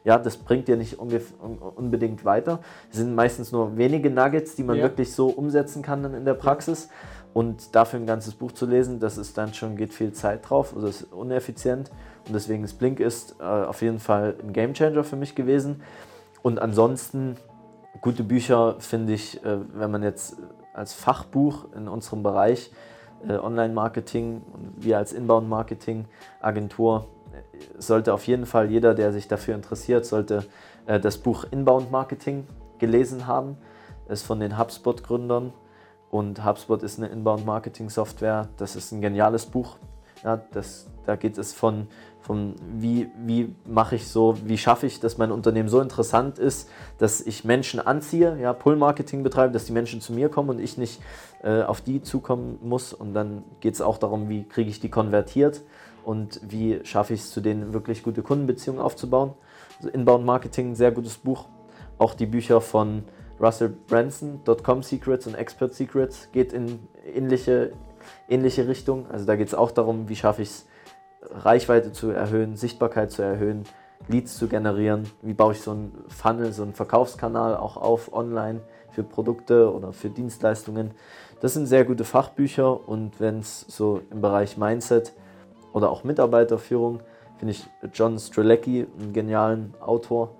ja, das bringt dir nicht unbedingt weiter. Es sind meistens nur wenige Nuggets, die man ja. wirklich so umsetzen kann dann in der Praxis. Und dafür ein ganzes Buch zu lesen, das ist dann schon, geht viel Zeit drauf, also ist uneffizient. Und deswegen ist Blink ist äh, auf jeden Fall ein Gamechanger für mich gewesen. Und ansonsten, gute Bücher finde ich, äh, wenn man jetzt als Fachbuch in unserem Bereich äh, Online-Marketing und wir als Inbound-Marketing-Agentur, äh, sollte auf jeden Fall jeder, der sich dafür interessiert, sollte äh, das Buch Inbound-Marketing gelesen haben. Das ist von den HubSpot-Gründern und HubSpot ist eine Inbound-Marketing-Software. Das ist ein geniales Buch. Ja, das, da geht es von, von wie, wie mache ich so, wie schaffe ich, dass mein Unternehmen so interessant ist, dass ich Menschen anziehe, ja, Pull-Marketing betreibe, dass die Menschen zu mir kommen und ich nicht äh, auf die zukommen muss. Und dann geht es auch darum, wie kriege ich die konvertiert und wie schaffe ich es, zu denen wirklich gute Kundenbeziehungen aufzubauen. Also Inbound Marketing, sehr gutes Buch. Auch die Bücher von Russell Branson, Dotcom Secrets und Expert Secrets geht in ähnliche, ähnliche Richtung. Also da geht es auch darum, wie schaffe ich es, Reichweite zu erhöhen, Sichtbarkeit zu erhöhen, Leads zu generieren, wie baue ich so einen Funnel, so einen Verkaufskanal auch auf online für Produkte oder für Dienstleistungen. Das sind sehr gute Fachbücher und wenn es so im Bereich Mindset oder auch Mitarbeiterführung finde ich John Strelecki einen genialen Autor.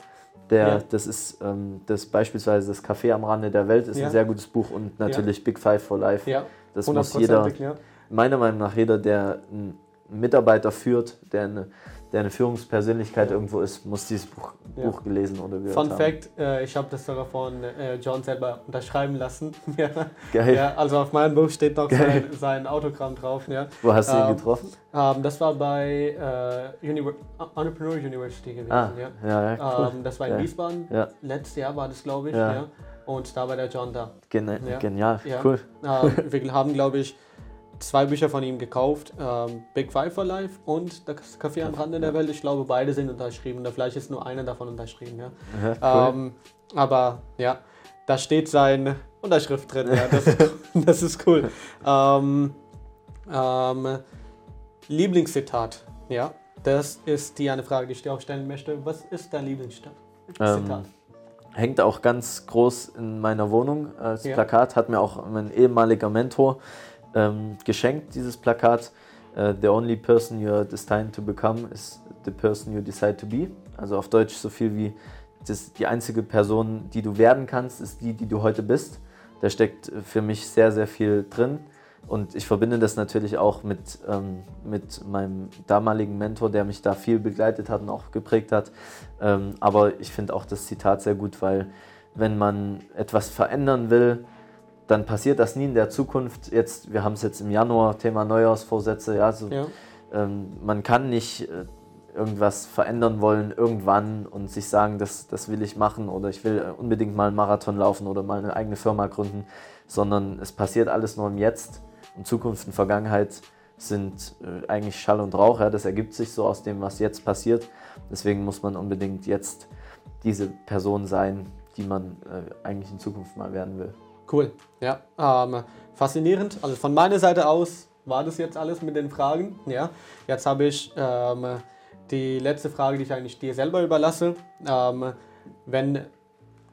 Der, Ja. Das ist ähm, das beispielsweise das Café am Rande der Welt ist Ja. ein sehr gutes Buch und natürlich Big Five for Life. Ja, Das muss jeder, ja. meiner Meinung nach jeder, der einen Mitarbeiter führt, der eine, der eine Führungspersönlichkeit irgendwo ist, muss dieses Buch, Ja. Buch gelesen oder gehört Fun haben. Fact, äh, ich habe das sogar von äh, John selber unterschreiben lassen. [LAUGHS] ja. Geil. Ja, also auf meinem Buch steht noch sein, sein Autogramm drauf. Ja. Wo hast du ihn Ähm, getroffen? Ähm, das war bei äh, Univer Entrepreneur University gewesen. Ah, ja. ja, ja, cool. Ähm, das war in Geil. Wiesbaden. Ja. Letztes Jahr war das, glaube ich. Ja. Ja. Und da war der John da. Geni ja. Genial, Ja. cool. Ähm, wir haben, glaube ich, zwei Bücher von ihm gekauft. Ähm, Big Five for Life und Das Café am Rande der Welt. Ich glaube, beide sind unterschrieben. Oder vielleicht ist nur einer davon unterschrieben. Ja. Ja, cool. Ähm, aber ja, da steht seine Unterschrift drin. Ja, das, [LAUGHS] [LAUGHS] das ist cool. Ähm, ähm, Lieblingszitat. Ja, das ist die eine Frage, die ich dir auch stellen möchte. Was ist dein Lieblingszitat? Ähm, hängt auch ganz groß in meiner Wohnung als Ja. Plakat. Hat mir auch mein ehemaliger Mentor ähm, geschenkt, dieses Plakat. Äh, the only person you are destined to become is the person you decide to be. Also auf Deutsch so viel wie das, die einzige Person, die du werden kannst, ist die, die du heute bist. Da steckt für mich sehr, sehr viel drin. Und ich verbinde das natürlich auch mit, ähm, mit meinem damaligen Mentor, der mich da viel begleitet hat und auch geprägt hat. Ähm, aber ich finde auch das Zitat sehr gut, weil wenn man etwas verändern will, dann passiert das nie in der Zukunft. Jetzt, wir haben es jetzt im Januar, Thema Neujahrsvorsätze. Ja, so, Ja, ähm, man kann nicht äh, irgendwas verändern wollen irgendwann und sich sagen, das, das will ich machen oder ich will äh, unbedingt mal einen Marathon laufen oder mal eine eigene Firma gründen, sondern es passiert alles nur im Jetzt und Zukunft und Vergangenheit sind äh, eigentlich Schall und Rauch. Ja, das ergibt sich so aus dem, was jetzt passiert. Deswegen muss man unbedingt jetzt diese Person sein, die man äh, eigentlich in Zukunft mal werden will. Cool. Ja, ähm, faszinierend. Also von meiner Seite aus war das jetzt alles mit den Fragen. Ja, jetzt habe ich ähm, die letzte Frage, die ich eigentlich dir selber überlasse. Ähm, wenn,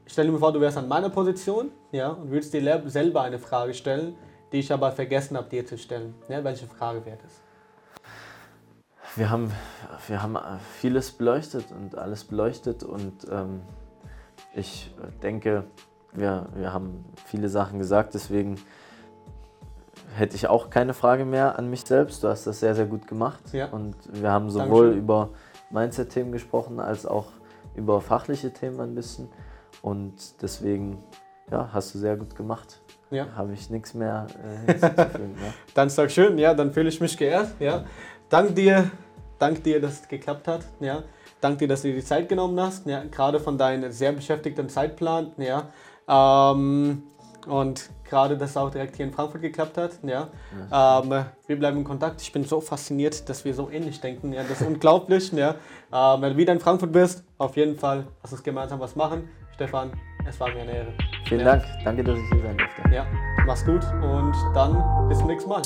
stell dir mir vor, du wärst an meiner Position, ja, und würdest dir selber eine Frage stellen, die ich aber vergessen habe, dir zu stellen. Ja, welche Frage wäre das? Wir haben, wir haben vieles beleuchtet und alles beleuchtet und ähm, ich denke, wir, wir haben viele Sachen gesagt, deswegen hätte ich auch keine Frage mehr an mich selbst. Du hast das sehr, sehr gut gemacht Ja. und wir haben sowohl Dankeschön. über Mindset-Themen gesprochen als auch über fachliche Themen ein bisschen und deswegen ja, hast du sehr gut gemacht. Ja. Habe ich nichts mehr äh, hinzuzufügen. ja. [LAUGHS] Dann doch schön, ja, dann fühle ich mich geehrt, ja. Dank dir, dank dir, dass es geklappt hat, ja. Dank dir, dass du dir die Zeit genommen hast, ja, gerade von deinem sehr beschäftigten Zeitplan, ja. Ähm, und gerade, dass es auch direkt hier in Frankfurt geklappt hat, ja. Ähm, wir bleiben in Kontakt. Ich bin so fasziniert, dass wir so ähnlich denken, ja. Das ist unglaublich, ja. Ähm, wenn du wieder in Frankfurt bist, auf jeden Fall, lass uns gemeinsam was machen. Stefan, es war mir eine Ehre. Vielen Ja. Dank. Danke, dass ich hier sein durfte. Ja, mach's gut und dann bis zum nächsten Mal.